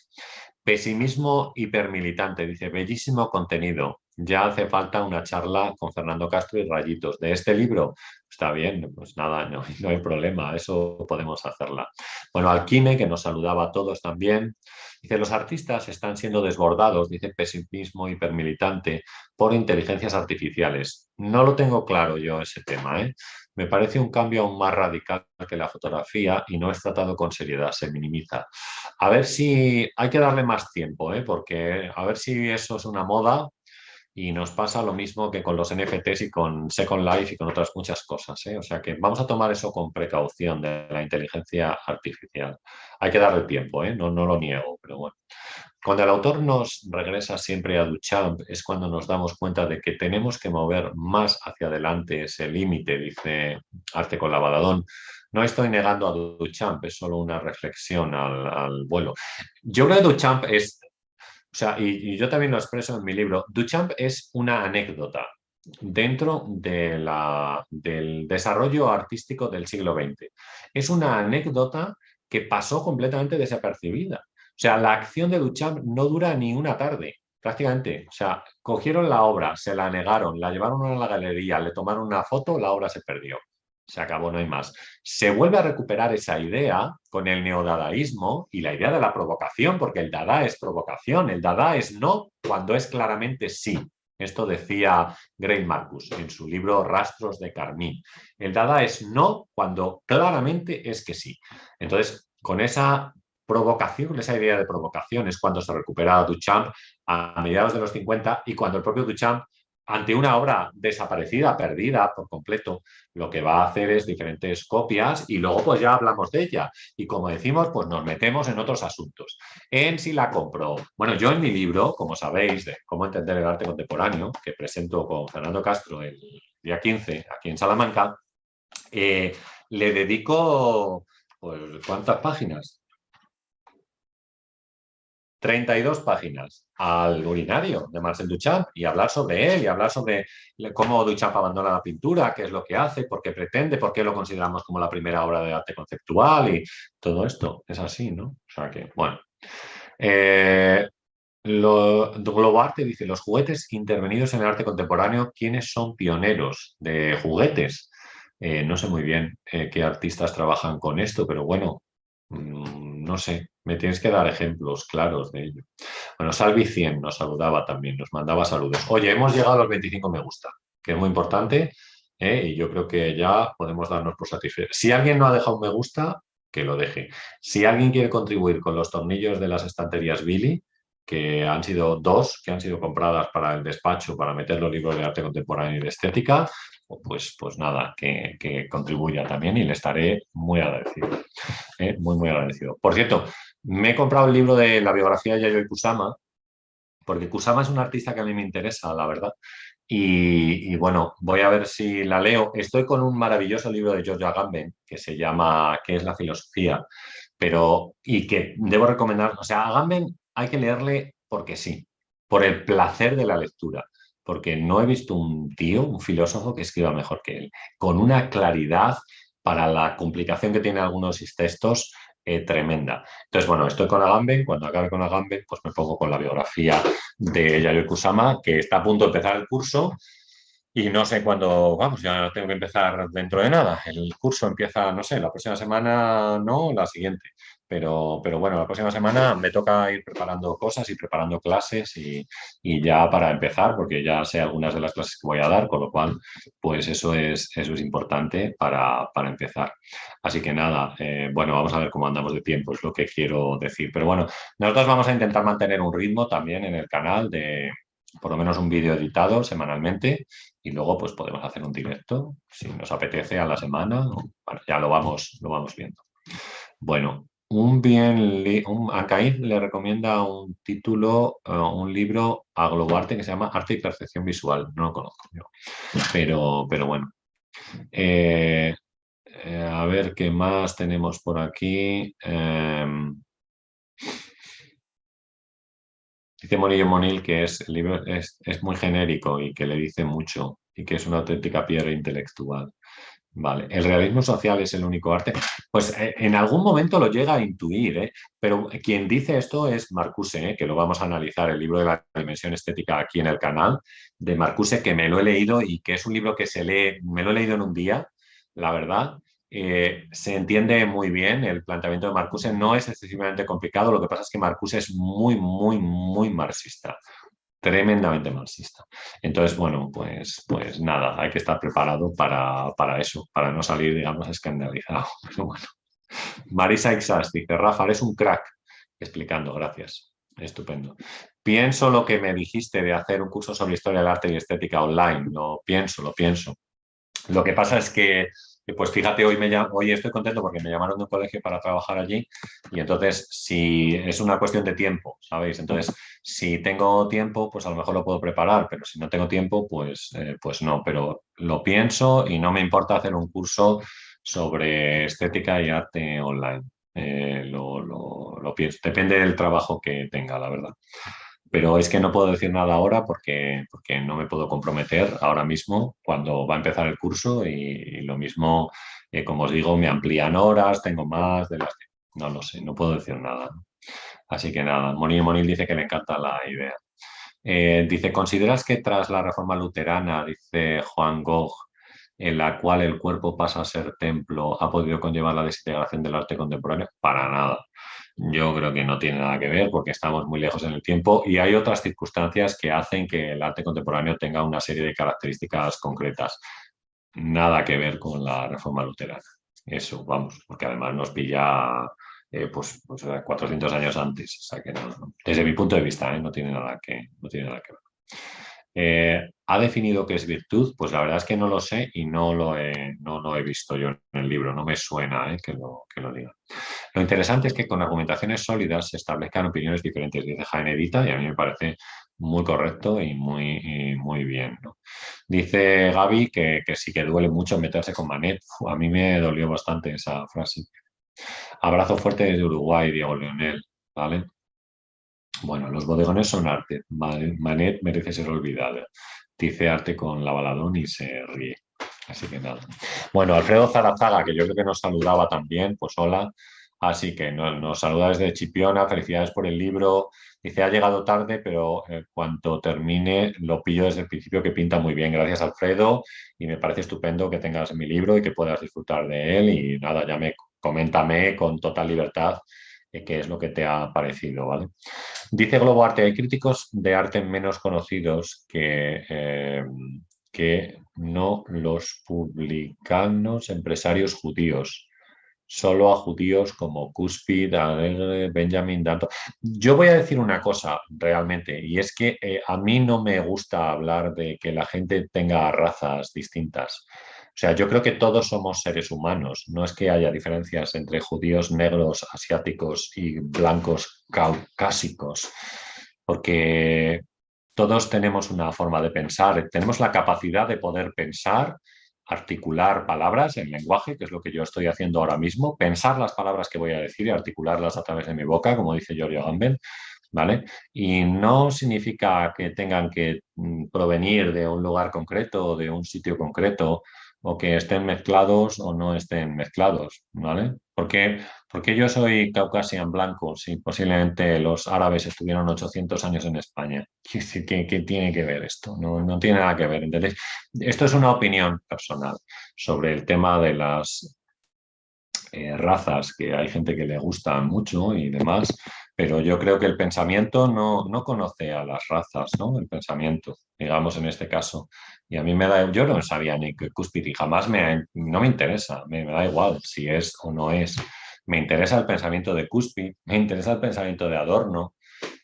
Pesimismo hipermilitante, dice, bellísimo contenido. Ya hace falta una charla con Fernando Castro y Rayitos. De este libro, está bien, pues nada, no, (laughs) no hay problema, eso podemos hacerla. Bueno, Alquime, que nos saludaba a todos también. Dice, los artistas están siendo desbordados, dice pesimismo hipermilitante, por inteligencias artificiales. No lo tengo claro yo ese tema. ¿eh? Me parece un cambio aún más radical que la fotografía y no es tratado con seriedad, se minimiza. A ver si hay que darle más tiempo, ¿eh? porque a ver si eso es una moda y nos pasa lo mismo que con los NFTs y con Second Life y con otras muchas cosas. ¿eh? O sea que vamos a tomar eso con precaución de la inteligencia artificial. Hay que darle tiempo, ¿eh? no, no lo niego, pero bueno. Cuando el autor nos regresa siempre a Duchamp es cuando nos damos cuenta de que tenemos que mover más hacia adelante ese límite, dice Arte con Lavadadón. No estoy negando a Duchamp, es solo una reflexión al, vuelo. Yo creo que Duchamp es o sea, y, yo también lo expreso en mi libro, Duchamp es una anécdota dentro de la, del desarrollo artístico del siglo XX. Es una anécdota que pasó completamente desapercibida. O sea, la acción de Duchamp no dura ni una tarde, prácticamente. O sea, cogieron la obra, se la negaron, la llevaron a la galería, le tomaron una foto, la obra se perdió se acabó, no hay más. Se vuelve a recuperar esa idea con el neodadaísmo y la idea de la provocación, porque el dada es provocación, el dada es no cuando es claramente sí. Esto decía Gray Marcus en su libro Rastros de Carmín. El dada es no cuando claramente es que sí. Entonces, con esa provocación, esa idea de provocación es cuando se recupera Duchamp a mediados de los 50 y cuando el propio Duchamp ante una obra desaparecida, perdida por completo, lo que va a hacer es diferentes copias y luego pues ya hablamos de ella. Y como decimos, pues nos metemos en otros asuntos. En si la compro. Bueno, yo en mi libro, como sabéis, de cómo entender el arte contemporáneo, que presento con Fernando Castro el día 15 aquí en Salamanca, eh, le dedico, pues, ¿cuántas páginas? 32 páginas al urinario de Marcel Duchamp y hablar sobre él y hablar sobre cómo Duchamp abandona la pintura, qué es lo que hace, por qué pretende, por qué lo consideramos como la primera obra de arte conceptual y todo esto. Es así, ¿no? O sea que, bueno. Eh, lo, Globoarte dice, los juguetes intervenidos en el arte contemporáneo, ¿quiénes son pioneros de juguetes? Eh, no sé muy bien eh, qué artistas trabajan con esto, pero bueno, mm, no sé, me tienes que dar ejemplos claros de ello. Bueno, Salvi 100 nos saludaba también, nos mandaba saludos. Oye, hemos llegado a los 25 me gusta, que es muy importante ¿eh? y yo creo que ya podemos darnos por satisfechos. Si alguien no ha dejado un me gusta, que lo deje. Si alguien quiere contribuir con los tornillos de las estanterías Billy, que han sido dos, que han sido compradas para el despacho, para meter los libros de arte contemporáneo y de estética, pues, pues nada, que, contribuya también y le estaré muy agradecido. ¿eh? Muy, muy agradecido. Por cierto, me he comprado el libro de la biografía de Yayoi Kusama, porque Kusama es un artista que a mí me interesa, la verdad. Y, bueno, voy a ver si la leo. Estoy con un maravilloso libro de George Agamben que se llama ¿Qué es la filosofía? Pero, y que debo recomendar, o sea, Agamben hay que leerle porque sí, por el placer de la lectura porque no he visto un tío, un filósofo que escriba mejor que él, con una claridad para la complicación que tiene algunos textos eh, tremenda. Entonces, bueno, estoy con Agamben, cuando acabe con Agamben, pues me pongo con la biografía de Yayoi Kusama, que está a punto de empezar el curso y no sé cuándo, vamos, ya tengo que empezar dentro de nada. El curso empieza, no sé, la próxima semana no, la siguiente. Pero, pero bueno, la próxima semana me toca ir preparando cosas y preparando clases y, ya para empezar, porque ya sé algunas de las clases que voy a dar, con lo cual, pues eso es, eso es importante para, empezar. Así que nada, eh, bueno, vamos a ver cómo andamos de tiempo, es lo que quiero decir. Pero bueno, nosotros vamos a intentar mantener un ritmo también en el canal de por lo menos un vídeo editado semanalmente y luego pues podemos hacer un directo si nos apetece a la semana. Ya lo vamos, lo vamos viendo. Bueno, un bien, un, le recomienda un título, eh, un libro a Globoarte que se llama Arte y Percepción Visual. No lo conozco yo, pero, pero bueno. Eh, eh, a ver qué más tenemos por aquí. Em, dice Monillo Monil que es, libro es, es muy genérico y que le dice mucho y que es una auténtica piedra intelectual. Vale, el realismo social es el único arte. Pues eh, en algún momento lo llega a intuir, ¿eh? pero quien dice esto es Marcuse, ¿eh? que lo vamos a analizar, el libro de la dimensión estética aquí en el canal de Marcuse, que me lo he leído y que es un libro que se lee, me lo he leído en un día, la verdad. se entiende muy bien el planteamiento de Marcuse, no es excesivamente complicado, lo que pasa es que Marcuse es muy, muy, muy marxista tremendamente marxista. Entonces, bueno, pues, pues nada, hay que estar preparado para, eso, para no salir, digamos, escandalizado. (laughs) Marisa Ixas dice, Rafa, eres un crack. Explicando, gracias. Estupendo. Pienso lo que me dijiste de hacer un curso sobre historia del arte y estética online. Lo pienso, lo pienso. Lo que pasa es que pues fíjate, hoy, me, hoy estoy contento porque me llamaron de un colegio para trabajar allí y entonces si es una cuestión de tiempo, ¿sabéis? Entonces, si tengo tiempo, pues a lo mejor lo puedo preparar, pero si no tengo tiempo, pues, eh, pues no. Pero lo pienso y no me importa hacer un curso sobre estética y arte online. Eh, lo, lo pienso. Depende del trabajo que tenga, la verdad pero es que no puedo decir nada ahora porque, porque no me puedo comprometer ahora mismo cuando va a empezar el curso y, lo mismo, eh, como os digo, me amplían horas, tengo más de las. No lo sé, no puedo decir nada. Así que nada, Monil Monil dice que le encanta la idea. Eh, dice, ¿consideras que tras la reforma luterana, dice Juan Gogh, en la cual el cuerpo pasa a ser templo, ha podido conllevar la desintegración del arte contemporáneo? Para nada. Yo creo que no tiene nada que ver porque estamos muy lejos en el tiempo y hay otras circunstancias que hacen que el arte contemporáneo tenga una serie de características concretas. Nada que ver con la reforma luterana. Eso, vamos, porque además nos pilla eh, pues, 400 pues, años antes. O sea que desde mi punto de vista, ¿eh? no, tiene nada que, no tiene nada que ver. Eh, ¿Ha definido qué es virtud? Pues la verdad es que no lo sé y no lo he, visto yo en el libro, no me suena eh, que, lo, que diga. Lo interesante es que con argumentaciones sólidas se establezcan opiniones diferentes, dice Jaime Edita, y a mí me parece muy correcto y muy, muy bien. Dice Gaby que, que, sí que duele mucho meterse con Manet. a mí me dolió bastante esa frase. Abrazo fuerte desde Uruguay, Diego Leonel. ¿vale? Bueno, los bodegones son arte. Manet merece ser olvidada. Dice arte con la baladón y se ríe. Así que nada. Bueno, Alfredo Zarazaga, que yo creo que nos saludaba también, pues hola. Así que nos, saluda desde Chipiona, felicidades por el libro. Dice, ha llegado tarde, pero en cuanto termine lo pillo desde el principio que pinta muy bien. Gracias, Alfredo. Y me parece estupendo que tengas mi libro y que puedas disfrutar de él. Y nada, ya me coméntame con total libertad qué es lo que te ha parecido, ¿vale? Dice Globo Arte, hay críticos de arte menos conocidos que, eh, que no los publicanos empresarios judíos, solo a judíos como Cuspid, Benjamin Danto. Yo voy a decir una cosa realmente, y es que eh, a mí no me gusta hablar de que la gente tenga razas distintas. O sea, yo creo que todos somos seres humanos, no es que haya diferencias entre judíos, negros, asiáticos y blancos caucásicos, porque todos tenemos una forma de pensar, tenemos la capacidad de poder pensar, articular palabras en lenguaje, que es lo que yo estoy haciendo ahora mismo, pensar las palabras que voy a decir y articularlas a través de mi boca, como dice Giorgio Gamben, ¿vale? Y no significa que tengan que mm, provenir de un lugar concreto o de un sitio concreto o que estén mezclados o no estén mezclados, ¿vale? Porque, porque yo soy caucasian blanco, si posiblemente los árabes estuvieron 800 años en España. (laughs) ¿Qué, tiene que ver esto? No, no tiene nada que ver, ¿entendéis? Esto es una opinión personal sobre el tema de las eh, razas que hay gente que le gusta mucho y demás, pero yo creo que el pensamiento no, no conoce a las razas, ¿no? El pensamiento, digamos en este caso. Y a mí me da, yo no sabía ni que Cuspid y jamás me, no me interesa, me, da igual si es o no es. Me interesa el pensamiento de Cuspid, me interesa el pensamiento de Adorno,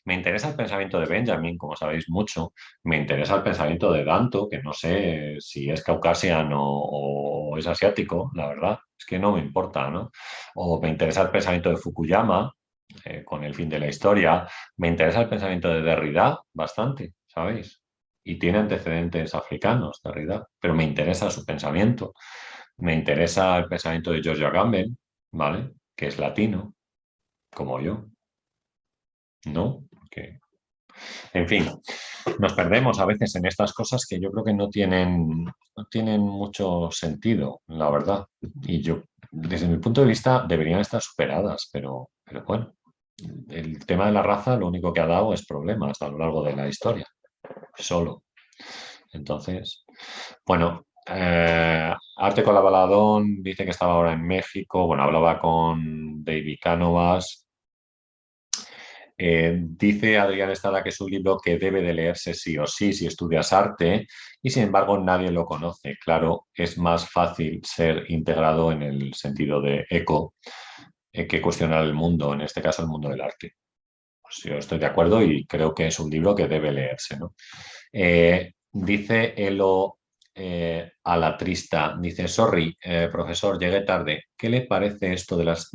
me interesa el pensamiento de Benjamin, como sabéis mucho, me interesa el pensamiento de Danto, que no sé si es caucasiano o es asiático, la verdad, es que no me importa, ¿no? O me interesa el pensamiento de Fukuyama, eh, con el fin de la historia, me interesa el pensamiento de Derrida bastante, ¿sabéis? Y tiene antecedentes africanos, Derrida, pero me interesa su pensamiento. Me interesa el pensamiento de George Agamben, ¿vale? Que es latino, como yo. ¿No? En fin, nos perdemos a veces en estas cosas que yo creo que no tienen, no tienen mucho sentido, la verdad. Y yo, desde mi punto de vista, deberían estar superadas, pero, pero bueno, el tema de la raza lo único que ha dado es problemas a lo largo de la historia, solo. Entonces, bueno, eh, Arte con la Baladón dice que estaba ahora en México, bueno, hablaba con David Cánovas, eh, dice Adrián Estada que es un libro que debe de leerse sí o sí si estudias arte y sin embargo nadie lo conoce. Claro, es más fácil ser integrado en el sentido de eco que cuestionar el mundo, en este caso el mundo del arte. Pues yo estoy de acuerdo y creo que es un libro que debe leerse. Eh, dice Elo a la trista. Dice, sorry, profesor, llegué tarde. ¿Qué le parece esto de las...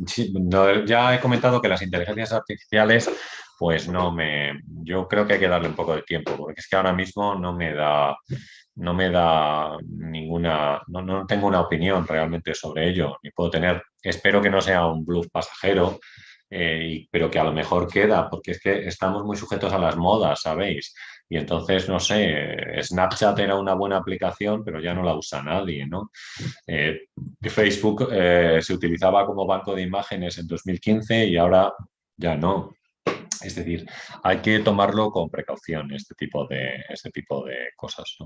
ya he comentado que las inteligencias artificiales pues no me, yo creo que hay que darle un poco de tiempo, porque es que ahora mismo no me da, no me da ninguna, no, tengo una opinión realmente sobre ello, ni puedo tener, espero que no sea un bluff pasajero, eh, pero que a lo mejor queda, porque es que estamos muy sujetos a las modas, ¿sabéis? Y entonces, no sé, Snapchat era una buena aplicación, pero ya no la usa nadie, ¿no? Eh, Facebook eh, se utilizaba como banco de imágenes en 2015 y ahora ya no. Es decir, hay que tomarlo con precaución, este tipo de, este tipo de cosas.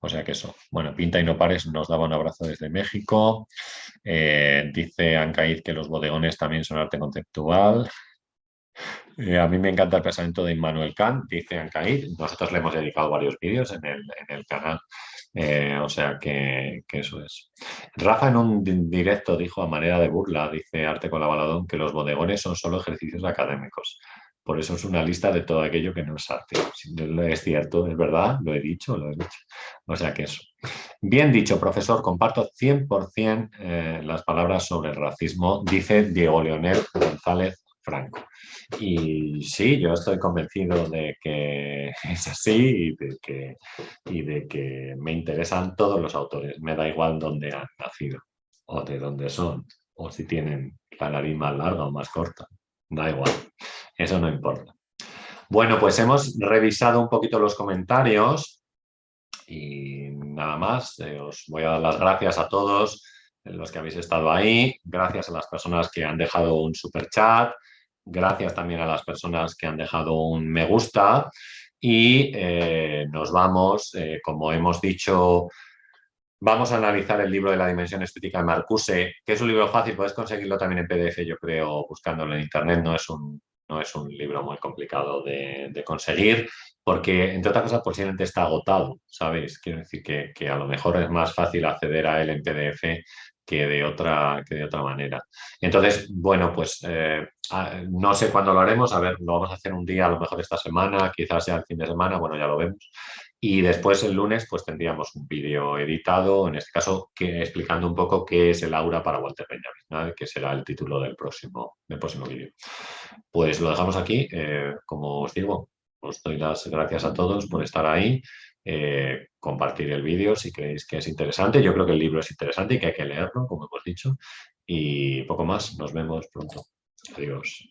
O sea que eso. Bueno, Pinta y No Pares nos daba un abrazo desde México. Eh, dice Ancaid que los bodegones también son arte conceptual. Eh, a mí me encanta el pensamiento de Immanuel Kant, dice Ancaid. Nosotros le hemos dedicado varios vídeos en el, canal. Eh, o sea que, que, eso es. Rafa en un directo dijo a manera de burla, dice Arte con la Baladón, que los bodegones son solo ejercicios académicos. Por eso es una lista de todo aquello que no es arte. Es cierto, es verdad, lo he dicho, lo he dicho. O sea que eso. Bien dicho, profesor, comparto 100% eh, las palabras sobre el racismo, dice Diego Leonel González Franco. Y sí, yo estoy convencido de que (laughs) es así y de que, y de que me interesan todos los autores. Me da igual dónde han nacido o de dónde son o si tienen la nariz más larga o más corta. Da igual. Eso no importa. Bueno, pues hemos revisado un poquito los comentarios y nada más. Eh, os voy a dar las gracias a todos los que habéis estado ahí. Gracias a las personas que han dejado un super chat. Gracias también a las personas que han dejado un me gusta. Y eh, nos vamos, eh, como hemos dicho, Vamos a analizar el libro de la dimensión estética de Marcuse, que es un libro fácil, puedes conseguirlo también en PDF, yo creo, buscándolo en internet, no es un, no es un libro muy complicado de, conseguir, porque entre otras cosas posiblemente está agotado, ¿sabéis? Quiero decir que, a lo mejor es más fácil acceder a él en PDF que de otra, que de otra manera. Entonces, bueno, pues eh, no sé cuándo lo haremos, a ver, lo vamos a hacer un día, a lo mejor esta semana, quizás sea el fin de semana, bueno, ya lo vemos. Y después el lunes pues tendríamos un vídeo editado, en este caso explicando un poco qué es el aura para Walter Benjamin, que será el título del próximo, del próximo vídeo. Pues lo dejamos aquí, eh, como os digo, os doy las gracias a todos por estar ahí, eh, compartir el vídeo si creéis que es interesante, yo creo que el libro es interesante y que hay que leerlo, como hemos dicho, y poco más, nos vemos pronto. Adiós.